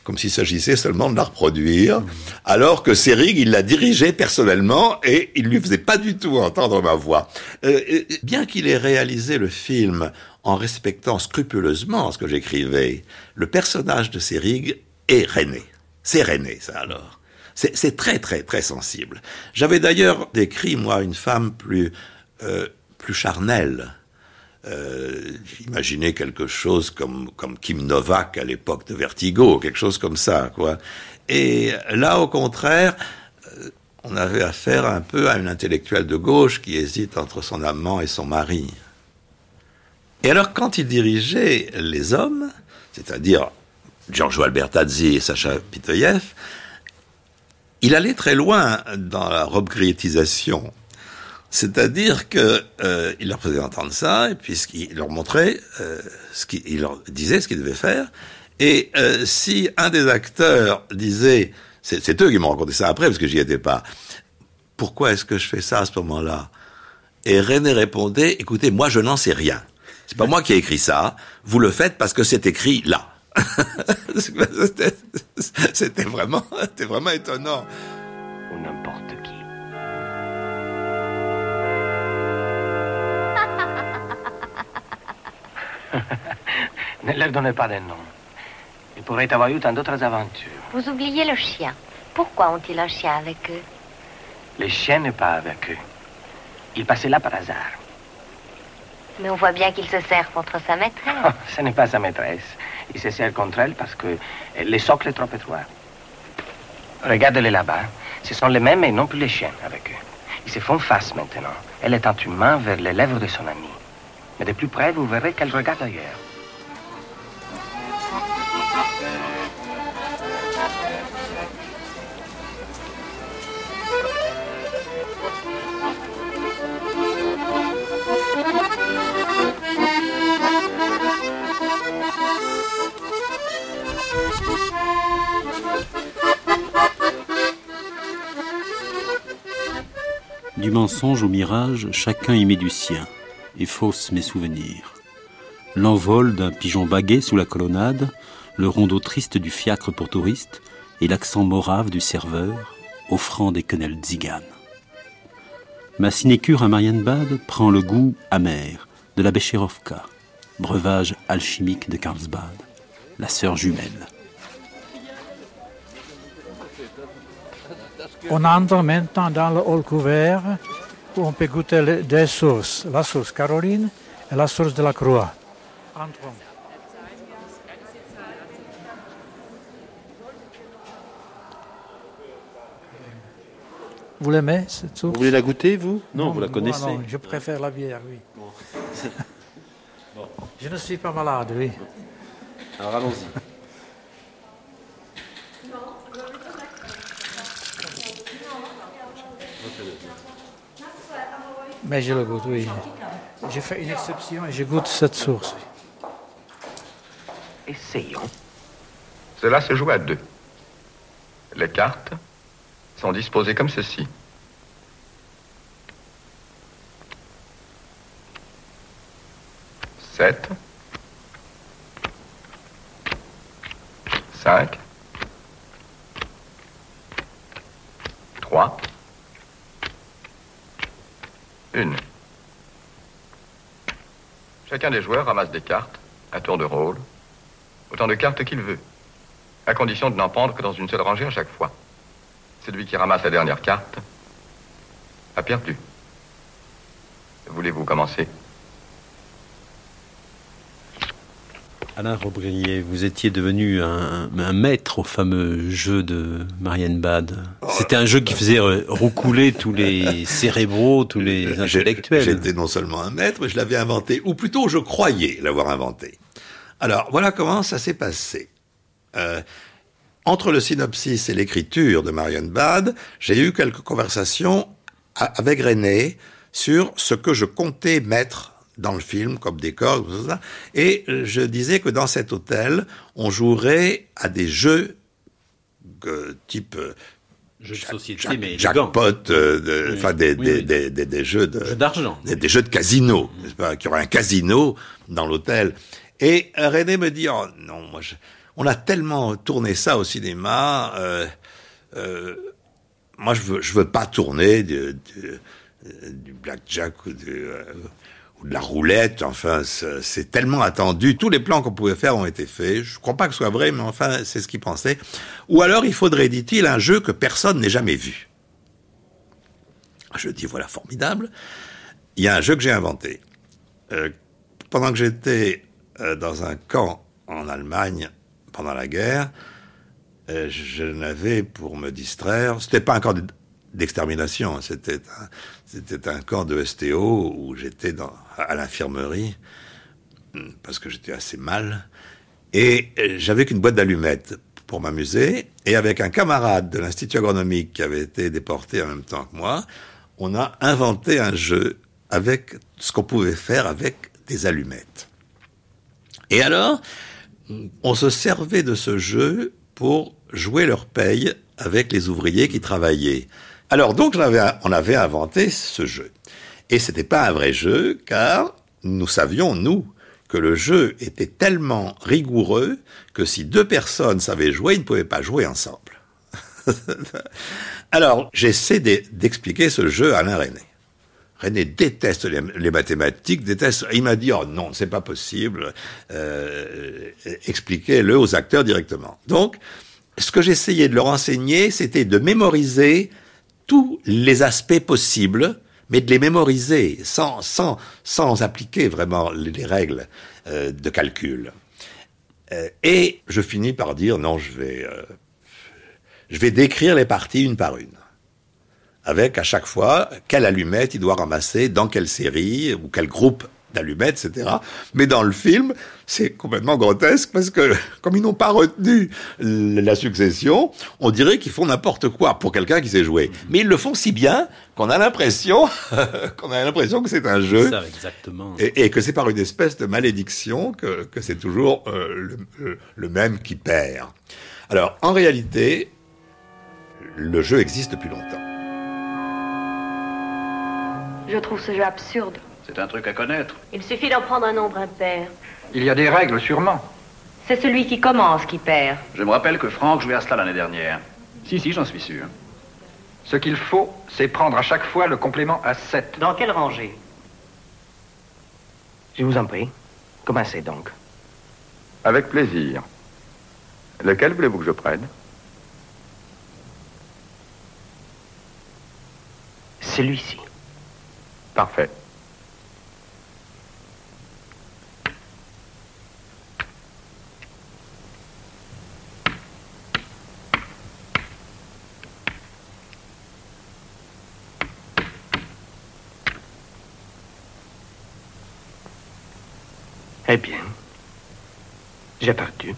comme s'il s'agissait seulement de la reproduire, alors que Serig, il la dirigeait personnellement et il lui faisait pas du tout entendre ma voix. Euh, bien qu'il ait réalisé le film en respectant scrupuleusement ce que j'écrivais, le personnage de Serig est René. C'est René, ça alors. C'est très, très, très sensible. J'avais d'ailleurs décrit, moi, une femme plus euh, plus charnel. Euh, imaginez quelque chose comme, comme Kim Novak à l'époque de Vertigo, quelque chose comme ça, quoi. Et là, au contraire, euh, on avait affaire un peu à une intellectuelle de gauche qui hésite entre son amant et son mari. Et alors, quand il dirigeait les hommes, c'est-à-dire Giorgio Albertazzi et Sacha Pitoyev, il allait très loin dans la robgriétisation. C'est-à-dire que euh, il leur faisait entendre ça, et puis il leur montrait euh, ce qu'il leur disait, ce qu'ils devaient faire. Et euh, si un des acteurs disait, c'est eux qui m'ont raconté ça après, parce que j'y étais pas, pourquoi est-ce que je fais ça à ce moment-là? Et René répondait, écoutez, moi je n'en sais rien. C'est pas moi qui ai écrit ça, vous le faites parce que c'est écrit là. C'était vraiment, c'était vraiment étonnant. Ou n'importe qui. Ne leur donnez pas de nom. Ils pourraient avoir eu tant d'autres aventures. Vous oubliez le chien. Pourquoi ont-ils un chien avec eux? Le chien n'est pas avec eux. Il passait là par hasard. Mais on voit bien qu'il se sert contre sa maîtresse. Oh, ce n'est pas sa maîtresse. Il se sert contre elle parce que le socle est trop étroit. Regardez-les là-bas. Ce sont les mêmes et non plus les chiens avec eux. Ils se font face maintenant. Elle étend une main vers les lèvres de son ami. Mais de plus près, vous verrez qu'elle regarde ailleurs. Du mensonge au mirage, chacun y met du sien, et fausse mes souvenirs. L'envol d'un pigeon baguet sous la colonnade, le rondeau triste du fiacre pour touristes, et l'accent morave du serveur, offrant des quenelles tziganes. Ma sinécure à Marienbad prend le goût amer de la Becherovka, breuvage alchimique de Carlsbad, la sœur jumelle. On entre maintenant dans le hall couvert où on peut goûter les, deux sources, la source Caroline et la source de la Croix. Entrons. Vous l'aimez cette source? Vous voulez la goûter, vous? Non, non, vous la moi, connaissez non, je préfère la bière, oui. Bon. Je ne suis pas malade, oui. Alors allons-y. Mais je le goûte, oui. J'ai fait une exception et je goûte cette source. Essayons. Cela se joue à deux. Les cartes sont disposées comme ceci. Sept. 5, 3, 1. Chacun des joueurs ramasse des cartes, à tour de rôle, autant de cartes qu'il veut, à condition de n'en prendre que dans une seule rangée à chaque fois. Celui qui ramasse la dernière carte a perdu. Voulez-vous commencer? Alain Robrillet, vous étiez devenu un, un, maître au fameux jeu de Marianne Bad. C'était un jeu qui faisait roucouler tous les cérébraux, tous les intellectuels. J'étais non seulement un maître, mais je l'avais inventé, ou plutôt je croyais l'avoir inventé. Alors voilà comment ça s'est passé. Euh, entre le synopsis et l'écriture de Marianne Bad, j'ai eu quelques conversations avec René sur ce que je comptais mettre dans le film comme décor, et je disais que dans cet hôtel, on jouerait à des jeux type jeux de société, mais jackpot, euh, enfin des, des, des, des, jeux d'argent, des, jeux de casino, pas, qu'il y aurait un casino dans l'hôtel. Et René me dit oh, non, moi je, on a tellement tourné ça au cinéma. Euh, euh, moi, je veux, je veux pas tourner du, du, du blackjack ou du, euh, de la roulette. Enfin, c'est tellement attendu. Tous les plans qu'on pouvait faire ont été faits. Je crois pas que ce soit vrai, mais enfin, c'est ce qu'il pensait. Ou alors, il faudrait, dit-il, un jeu que personne n'ait jamais vu. Je dis voilà, formidable. Il y a un jeu que j'ai inventé. Euh, pendant que j'étais euh, dans un camp en Allemagne pendant la guerre, euh, je n'avais pour me distraire, c'était pas un camp d'extermination, c'était un, c'était un camp de STO où j'étais à l'infirmerie parce que j'étais assez mal et euh, j'avais qu'une boîte d'allumettes pour m'amuser et avec un camarade de l'institut agronomique qui avait été déporté en même temps que moi, on a inventé un jeu avec ce qu'on pouvait faire avec des allumettes. Et alors, on se servait de ce jeu pour jouer leur paye avec les ouvriers qui travaillaient. Alors donc on avait, inventé ce jeu. Et c'était pas un vrai jeu car nous savions, nous, que le jeu était tellement rigoureux que si deux personnes savaient jouer, ils ne pouvaient pas jouer ensemble. Alors, j'essaie d'expliquer ce jeu à Alain René. René déteste les, mathématiques, déteste. Il m'a dit oh non, c'est pas possible. Euh, Expliquez-le aux acteurs directement. Donc, ce que j'essayais de leur enseigner, c'était de mémoriser tous les aspects possibles, mais de les mémoriser sans appliquer vraiment les règles euh, de calcul. Euh, et je finis par dire non, je vais euh, je vais décrire les parties une par une avec à chaque fois quelle allumette il doit ramasser, dans quelle série ou quel groupe d'allumettes, etc. Mais dans le film, c'est complètement grotesque parce que comme ils n'ont pas retenu la succession, on dirait qu'ils font n'importe quoi pour quelqu'un qui sait jouer. Mais ils le font si bien qu'on a l'impression qu'on a l'impression que c'est un jeu ça, exactement. Et, et, que c'est par une espèce de malédiction que, que c'est toujours euh, le, le même qui perd. Alors en réalité, le jeu existe depuis longtemps. Je trouve ce jeu absurde. C'est un truc à connaître. Il suffit d'en prendre un nombre impair. Il y a des règles, sûrement. C'est celui qui commence qui perd. Je me rappelle que Franck jouait à cela l'année dernière. Si, si, j'en suis sûr. Ce qu'il faut, c'est prendre à chaque fois le complément à 7. Dans quelle rangée? Je vous en prie. Commencez donc? Avec plaisir. Lequel voulez-vous que je prenne? Celui-ci. Parfait. Eh bien, j'ai perdu.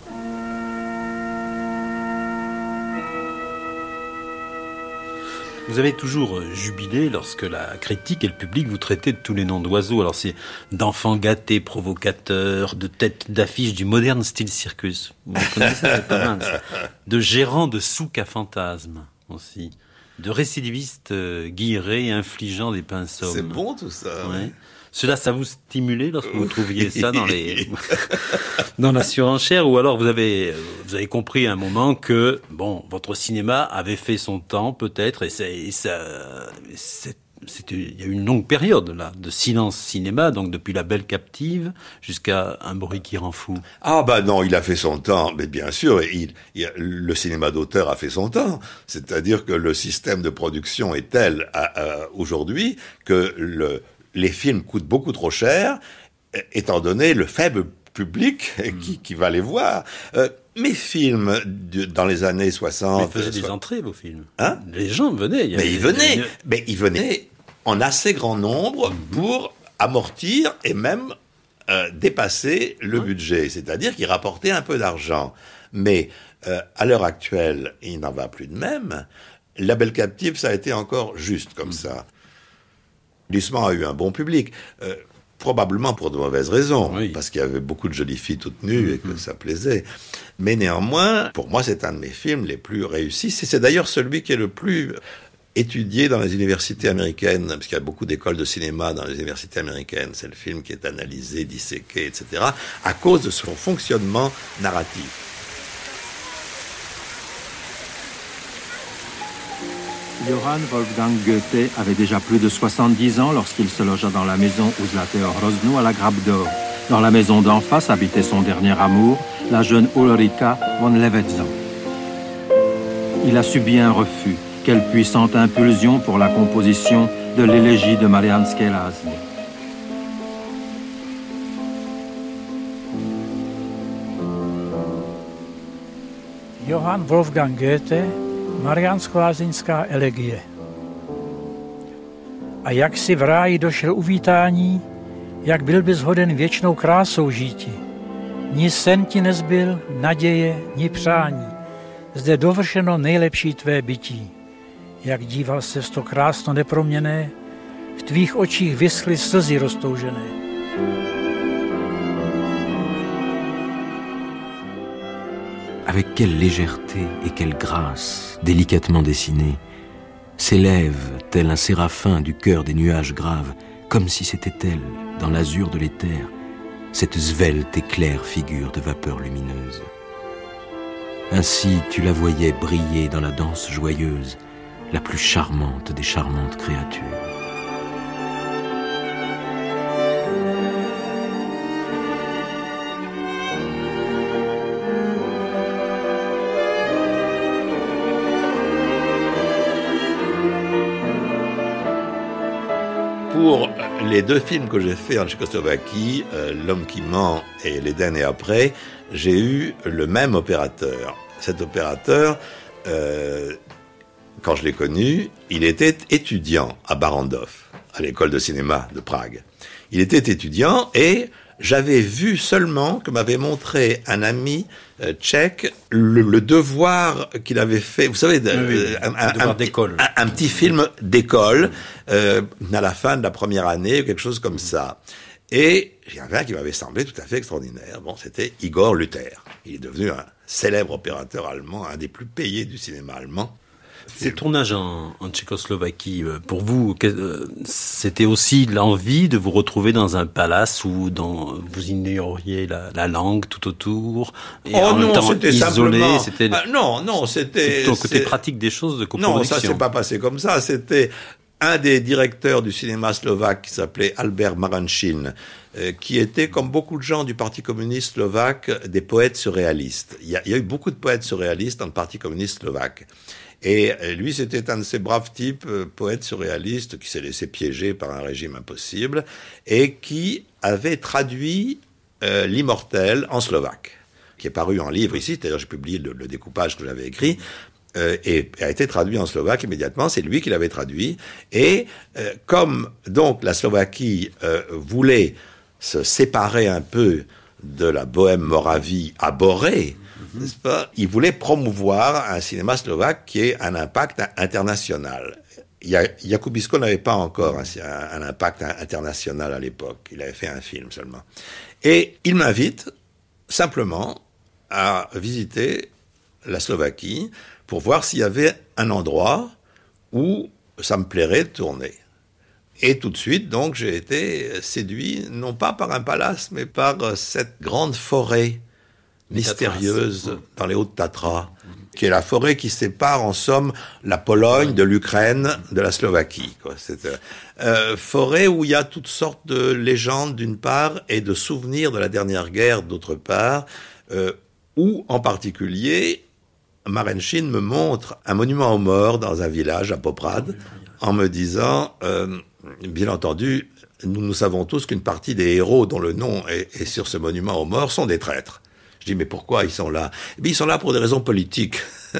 Vous avez toujours jubilé lorsque la critique et le public vous traitaient de tous les noms d'oiseaux. Alors c'est d'enfants gâtés, provocateurs, de têtes d'affiches du moderne style circus. Vous connaissez, c'est pas mal. Ça. De gérants de souk à fantasmes aussi. De récidivistes euh, guillerés infligeant des pinceaux. C'est bon tout ça. Ouais. Cela, ça vous stimulait lorsque vous trouviez ça dans les dans la surenchère, ou alors vous avez vous avez compris à un moment que bon, votre cinéma avait fait son temps peut-être, et, ça, c'était il y a eu une longue période là de silence cinéma, donc depuis La Belle Captive jusqu'à Un bruit qui rend fou. Ah bah non, il a fait son temps, mais bien sûr, il, le cinéma d'auteur a fait son temps. C'est-à-dire que le système de production est tel aujourd'hui que le les films coûtent beaucoup trop cher, étant donné le faible public qui, qui va les voir. Euh, mes films dans les années 60... Mais faisaient des entrées, vos films. Hein Les gens venaient. mais ils venaient. Mais ils venaient en assez grand nombre pour amortir et même euh, dépasser le budget. C'est-à-dire qu'ils rapportaient un peu d'argent. Mais euh, à l'heure actuelle, il n'en va plus de même. La Belle Captive, ça a été encore juste comme ça. Glissement a eu un bon public. Euh, probablement pour de mauvaises raisons, parce qu'il y avait beaucoup de jolies filles toutes nues et que mm-hmm. ça plaisait. Mais néanmoins, pour moi, c'est un de mes films les plus réussis. C'est d'ailleurs celui qui est le plus étudié dans les universités américaines, parce qu'il y a beaucoup d'écoles de cinéma dans les universités américaines. C'est le film qui est analysé, disséqué, etc., à cause de son fonctionnement narratif. Johann Wolfgang Goethe avait déjà plus de 70 ans lorsqu'il se logea dans la maison Uzlater Rosnu à la Grappe d'Or. Dans la maison d'en face habitait son dernier amour, la jeune Ulrika von Levetza. Il a subi un refus. Quelle puissante impulsion pour la composition de l'élégie de Marianne Skelasi. Johann Wolfgang Goethe Mariánsko-lázeňská elegie. A jak si v ráji došel uvítání, jak byl by zhoden věčnou krásou žíti. Ni sen ti nezbyl, naděje, ni přání. Zde dovršeno nejlepší tvé bytí. Jak díval se to krásno neproměné, v tvých očích vyschly slzy roztoužené. Avec quelle légèreté et quelle grâce, délicatement dessinée, s'élève, tel un séraphin du cœur des nuages graves, comme si c'était elle, dans l'azur de l'éther, cette svelte et claire figure de vapeur lumineuse. Ainsi tu la voyais briller dans la danse joyeuse, la plus charmante des charmantes créatures. Les deux films que j'ai faits en Tchécoslovaquie, euh, L'homme qui ment et Les derniers après, j'ai eu le même opérateur. Cet opérateur, euh, quand je l'ai connu, il était étudiant à Barandov, à l'école de cinéma de Prague. Il était étudiant et j'avais vu seulement que m'avait montré un ami euh, tchèque le, devoir qu'il avait fait. Vous savez, euh, un, un, d'école, un, petit film d'école euh, à la fin de la première année, quelque chose comme ça. Et il y avait un qui m'avait semblé tout à fait extraordinaire. Bon, c'était Igor Luther. Il est devenu un célèbre opérateur allemand, un des plus payés du cinéma allemand. Ces tournages en, en, Tchécoslovaquie, euh, pour vous, euh, c'était aussi l'envie de vous retrouver dans un palace où dans, vous ignoriez la, la langue tout autour et oh en non, c'était isolé. C'était ah, non, non, c'était au côté pratique des choses de. Non, ça s'est pas passé comme ça. C'était un des directeurs du cinéma slovaque qui s'appelait Albert Maranchin, euh, qui était, comme beaucoup de gens du Parti communiste slovaque, des poètes surréalistes. Il y a, il y a eu beaucoup de poètes surréalistes dans le Parti communiste slovaque. Et euh, lui, c'était un de ces braves types, euh, poètes qui s'est laissé piéger par un régime impossible, et qui avait traduit euh, L'immortel en slovaque, qui est paru en livre ici, c'est-à-dire j'ai publié le, découpage que j'avais écrit, et a été traduit en slovaque immédiatement, c'est lui qui l'avait traduit, et comme donc la Slovaquie voulait se séparer un peu de la bohème Moravie abhorrée. Pas? Il voulait promouvoir un cinéma slovaque qui ait un impact international. Jakubisko n'avait pas encore un, impact international à l'époque. Il avait fait un film seulement. Et il m'invite simplement à visiter la Slovaquie pour voir s'il y avait un endroit où ça me plairait de tourner. Et tout de suite, donc, j'ai été séduit, non pas par un palace, mais par euh, cette grande forêt mystérieuse dans les Hautes-Tatras, qui est la forêt qui sépare, en somme, la Pologne de l'Ukraine, de la Slovaquie. Quoi. C'est euh, euh, forêt où il y a toutes sortes de légendes, d'une part, et de souvenirs de la dernière guerre, d'autre part, euh, où, en particulier, Marenchin me montre un monument aux morts dans un village à Poprad, en me disant, euh, bien entendu, nous, nous savons tous qu'une partie des héros dont le nom est, est sur ce monument aux morts sont des traîtres. Dis, mais pourquoi ils sont là? Eh Ils sont là pour des raisons politiques,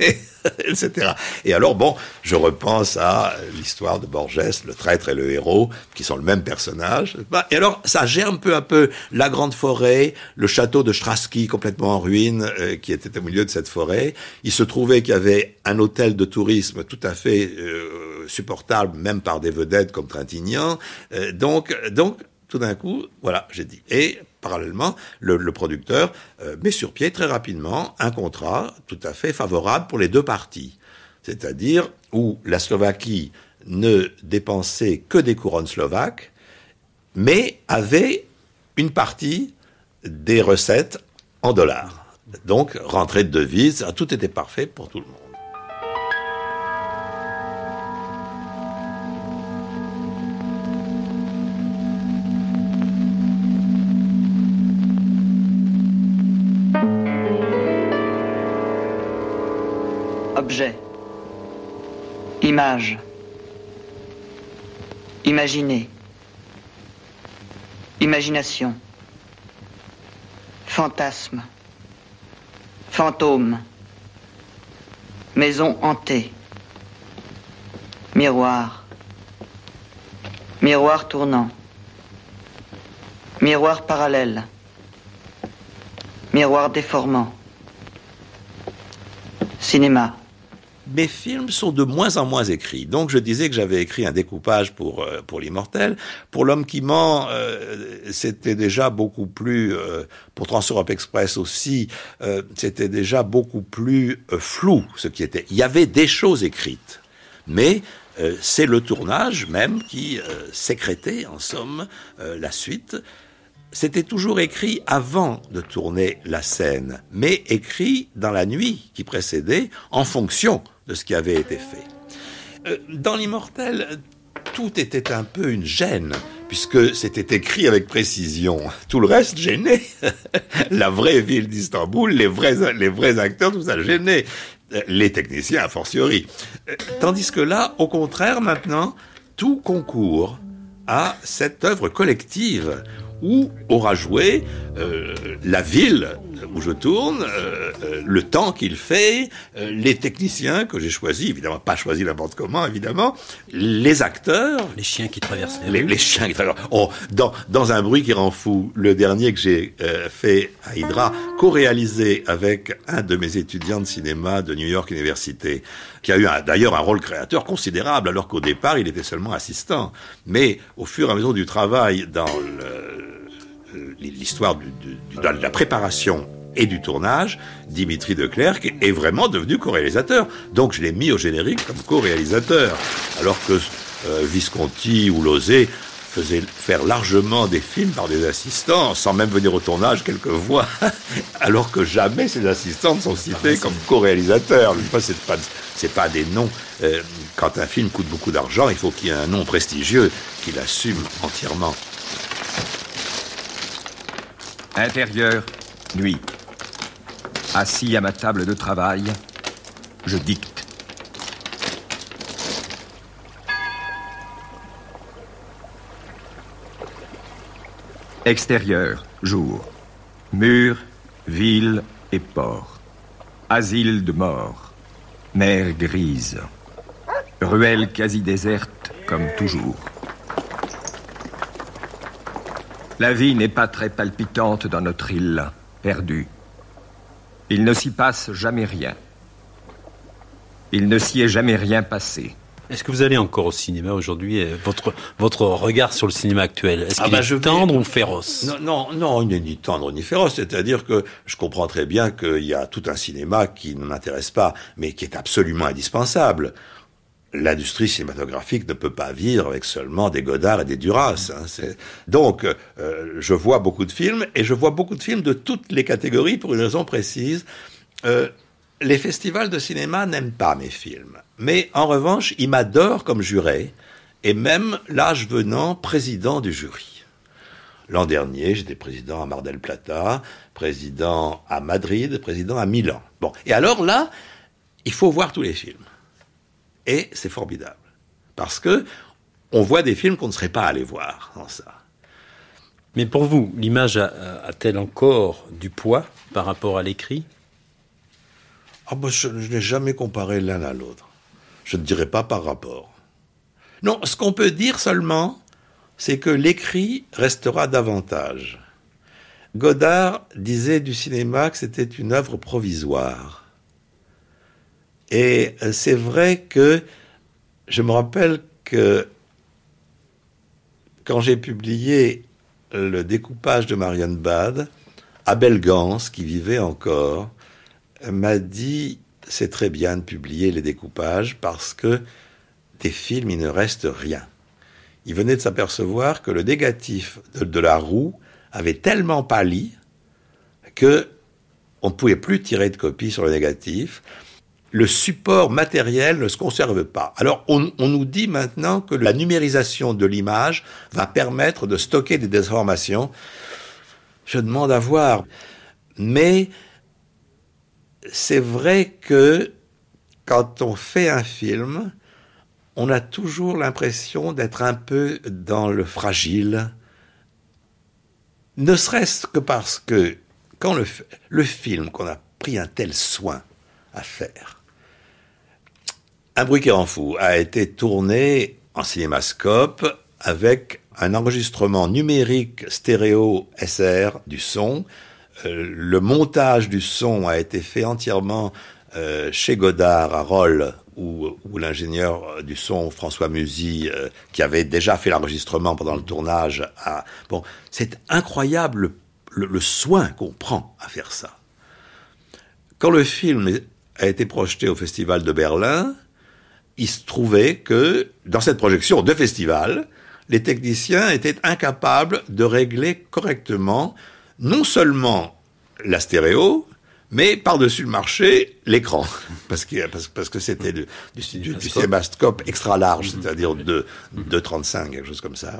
etc. Et alors, bon, je repense à l'histoire de Borges, le traître et le héros, qui sont le même personnage. Et alors, ça germe peu à peu la grande forêt, le château de Straski, complètement en ruine, euh, qui était au milieu de cette forêt. Il se trouvait qu'il y avait un hôtel de tourisme tout à fait euh, supportable, même par des vedettes comme Trintignant. Euh, donc, donc, tout d'un coup, voilà, j'ai dit. Et parallèlement, le, producteur euh, met sur pied très rapidement un contrat tout à fait favorable pour les deux parties. C'est-à-dire où la Slovaquie ne dépensait que des couronnes slovaques, mais avait une partie des recettes en dollars. Donc, rentrée de devises, tout était parfait pour tout le monde. Objet. Image. Imaginer. Imagination. Fantasme. Fantôme. Maison hantée. Miroir. Miroir tournant. Miroir parallèle. Miroir déformant. Cinéma. Mes films sont de moins en moins écrits. Donc je disais que j'avais écrit un découpage pour euh, pour l'immortel. Pour l'homme qui ment, euh, c'était déjà beaucoup plus euh, pour Trans-Europe Express aussi, euh, c'était déjà beaucoup plus euh, flou ce qui était. Il y avait des choses écrites, mais c'est le tournage même qui sécrétait en somme la suite. C'était toujours écrit avant de tourner la scène, mais écrit dans la nuit qui précédait en fonction de ce qui avait été fait. Euh, Dans l'immortel, tout était un peu une gêne, puisque c'était écrit avec précision. Tout le reste gênait. la vraie ville d'Istanbul, les vrais, acteurs, tout ça gênait. Euh, Les techniciens, a fortiori. Euh, Tandis que là, au contraire, maintenant, tout concourt à cette œuvre collective où aura joué euh, la ville où je tourne, euh, euh, le temps qu'il fait, euh, les techniciens que j'ai choisis, évidemment pas choisis n'importe comment, évidemment, les acteurs, les chiens qui traversent les, les chiens qui traversent. Oh, dans, dans un bruit qui rend fou, le dernier que j'ai euh, fait à Hydra, co-réalisé avec un de mes étudiants de cinéma de New York Université, qui a eu d'ailleurs un rôle créateur considérable, alors qu'au départ il était seulement assistant. Mais au fur et à mesure du travail dans le- l'histoire du- du- de la préparation et du tournage, Dimitri Declercq est vraiment devenu co-réalisateur. Donc je l'ai mis au générique comme co-réalisateur, alors que euh, Visconti ou Lozé faisaient faire largement des films par des assistants, sans même venir au tournage quelquefois, alors que jamais ces assistants ne sont cités comme co-réalisateurs. Je sais pas, C'est pas, c'est pas des noms. euh, quand un film coûte beaucoup d'argent, il faut qu'il y ait un nom prestigieux qui l'assume entièrement. Intérieur, nuit. Assis à ma table de travail, je dicte. Extérieur, jour. Mur, ville et port. Asile de mort. Mer grise. Ruelle quasi déserte, comme toujours. La vie n'est pas très palpitante dans notre île, perdue. Il ne s'y passe jamais rien. Il ne s'y est jamais rien passé. Est-ce que vous allez encore au cinéma aujourd'hui euh, votre, votre regard sur le cinéma actuel, est-ce Ah qu'il bah, est je vais- tendre ou féroce? Non, non, non, il n'est ni tendre ni féroce. C'est-à-dire que je comprends très bien qu'il y a tout un cinéma qui ne m'intéresse pas, mais qui est absolument indispensable. L'industrie cinématographique ne peut pas vivre avec seulement des Godard et des Duras. Hein. Donc, euh, je vois beaucoup de films, et je vois beaucoup de films de toutes les catégories pour une raison précise. Euh, les festivals de cinéma n'aiment pas mes films, mais en revanche, ils m'adorent comme juré, et même l'âge venant, président du jury. L'an dernier, j'étais président à Mar del Plata, président à Madrid, président à Milan. Bon, et alors là, il faut voir tous les films. Et c'est formidable. Parce que on voit des films qu'on ne serait pas allé voir dans ça. Mais pour vous, l'image a-t-elle encore du poids par rapport à l'écrit? Ah ben, Je, je n'ai jamais comparé l'un à l'autre. Je ne dirais pas par rapport. Non, ce qu'on peut dire seulement, c'est que l'écrit restera davantage. Godard disait du cinéma que c'était une œuvre provisoire. Et euh, c'est vrai que je me rappelle que quand j'ai publié le découpage de Marianne Bad, Abel Gans, qui vivait encore, m'a dit c'est très bien de publier les découpages parce que des films, il ne reste rien. Il venait de s'apercevoir que le négatif de, la roue avait tellement pâli que on ne pouvait plus tirer de copie sur le négatif le support matériel ne se conserve pas. Alors on, nous dit maintenant que la numérisation de l'image va permettre de stocker des déformations. Je demande à voir. Mais c'est vrai que quand on fait un film, on a toujours l'impression d'être un peu dans le fragile, ne serait-ce que parce que quand le, le film qu'on a pris un tel soin à faire, un bruit qui rend fou a été tourné en cinémascope avec un enregistrement numérique stéréo SR du son. Euh, le montage du son a été fait entièrement euh, chez Godard à Roll, où, l'ingénieur du son François Musy, euh, qui avait déjà fait l'enregistrement pendant le tournage, a bon, c'est incroyable le soin qu'on prend à faire ça. Quand le film a été projeté au Festival de Berlin, il se trouvait que dans cette projection de festival, les techniciens étaient incapables de régler correctement non seulement la stéréo, mais par-dessus le marché, l'écran. Parce que, parce, que c'était du, du, cinémascope extra large, mm-hmm. c'est-à-dire de, de 35, quelque chose comme ça.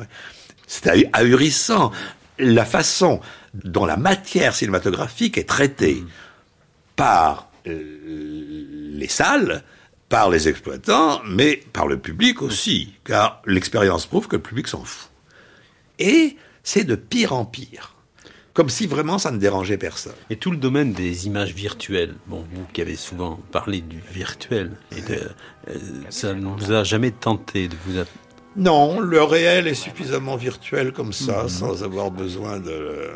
C'était ahurissant. La façon dont la matière cinématographique est traitée mm-hmm. par euh, les salles, par les exploitants, mais par le public aussi, car l'expérience prouve que le public s'en fout. Et c'est de pire en pire. Comme si vraiment ça ne dérangeait personne. Et tout le domaine des images virtuelles, bon, vous qui avez souvent parlé du virtuel, et de, euh, ça ne vous a jamais tenté de vous non, le réel est suffisamment virtuel comme ça, mhm. sans avoir besoin de,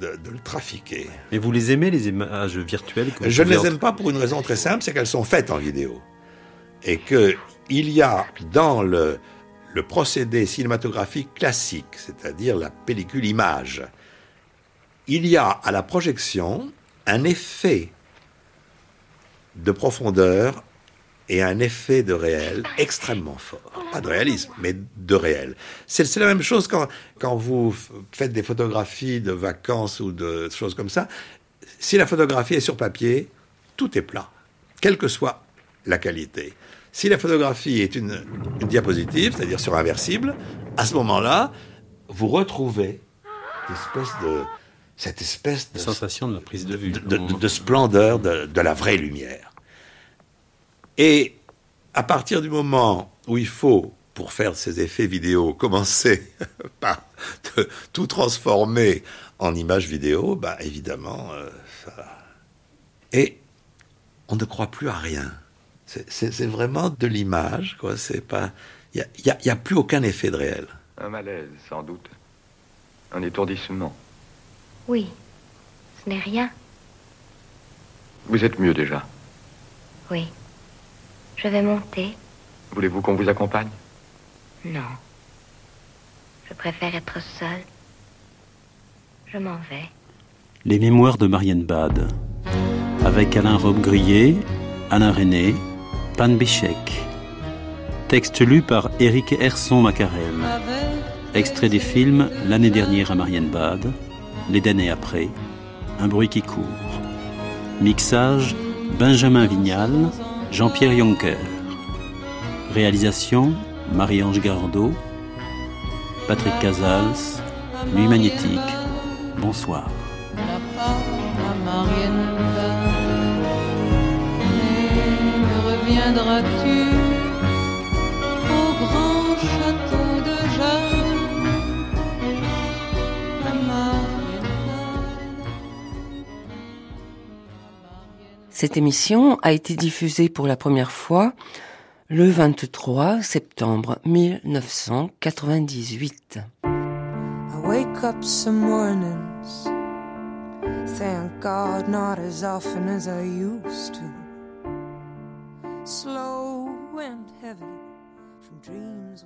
de, le trafiquer. Et vous les aimez, les images virtuelles Je ne les aime pas pour une raison très simple, c'est qu'elles sont faites en vidéo. Et qu'il y a dans le, procédé cinématographique classique, c'est-à-dire la pellicule image, il y a à la projection un effet de profondeur et un effet de réel extrêmement fort. Pas de réalisme, mais de réel. C'est la même chose quand vous faites des photographies de vacances ou de choses comme ça. Si la photographie est sur papier, tout est plat, quelle que soit la qualité. Si la photographie est une, diapositive, c'est-à-dire sur inversible, à ce moment-là, vous retrouvez espèce de, cette espèce de sensation de la prise de vue, de, splendeur de la vraie lumière. Et à partir du moment où il faut, pour faire ces effets vidéo, commencer par tout transformer en image vidéo, bah évidemment, euh, ça... Et on ne croit plus à rien. C'est vraiment de l'image, quoi. C'est pas. Il n'y a, y a, plus aucun effet de réel. Un malaise, sans doute. Un étourdissement. Oui, ce n'est rien. Vous êtes mieux déjà. Oui. Je vais monter. Voulez-vous qu'on vous accompagne? Non. Je préfère être seule. Je m'en vais. Les mémoires de Marianne Bad. Avec Alain Robbe-Grillet, Alain René, Pan Bichek. Texte lu par Éric Herson Macarel. Extrait des films L'année dernière à Marienbad, Les d'années après, Un bruit qui court. Mixage Benjamin Vignal, Jean-Pierre Jonker. Réalisation Marie-Ange Gardot, Patrick Casals, Nuit magnétique. Bonsoir. Reviendras-tu au grand château de Jeanne Cette émission a été diffusée pour la première fois le 23 septembre 1998. I wake up some mornings, thank God not as often as I used to. Slow and heavy from dreams.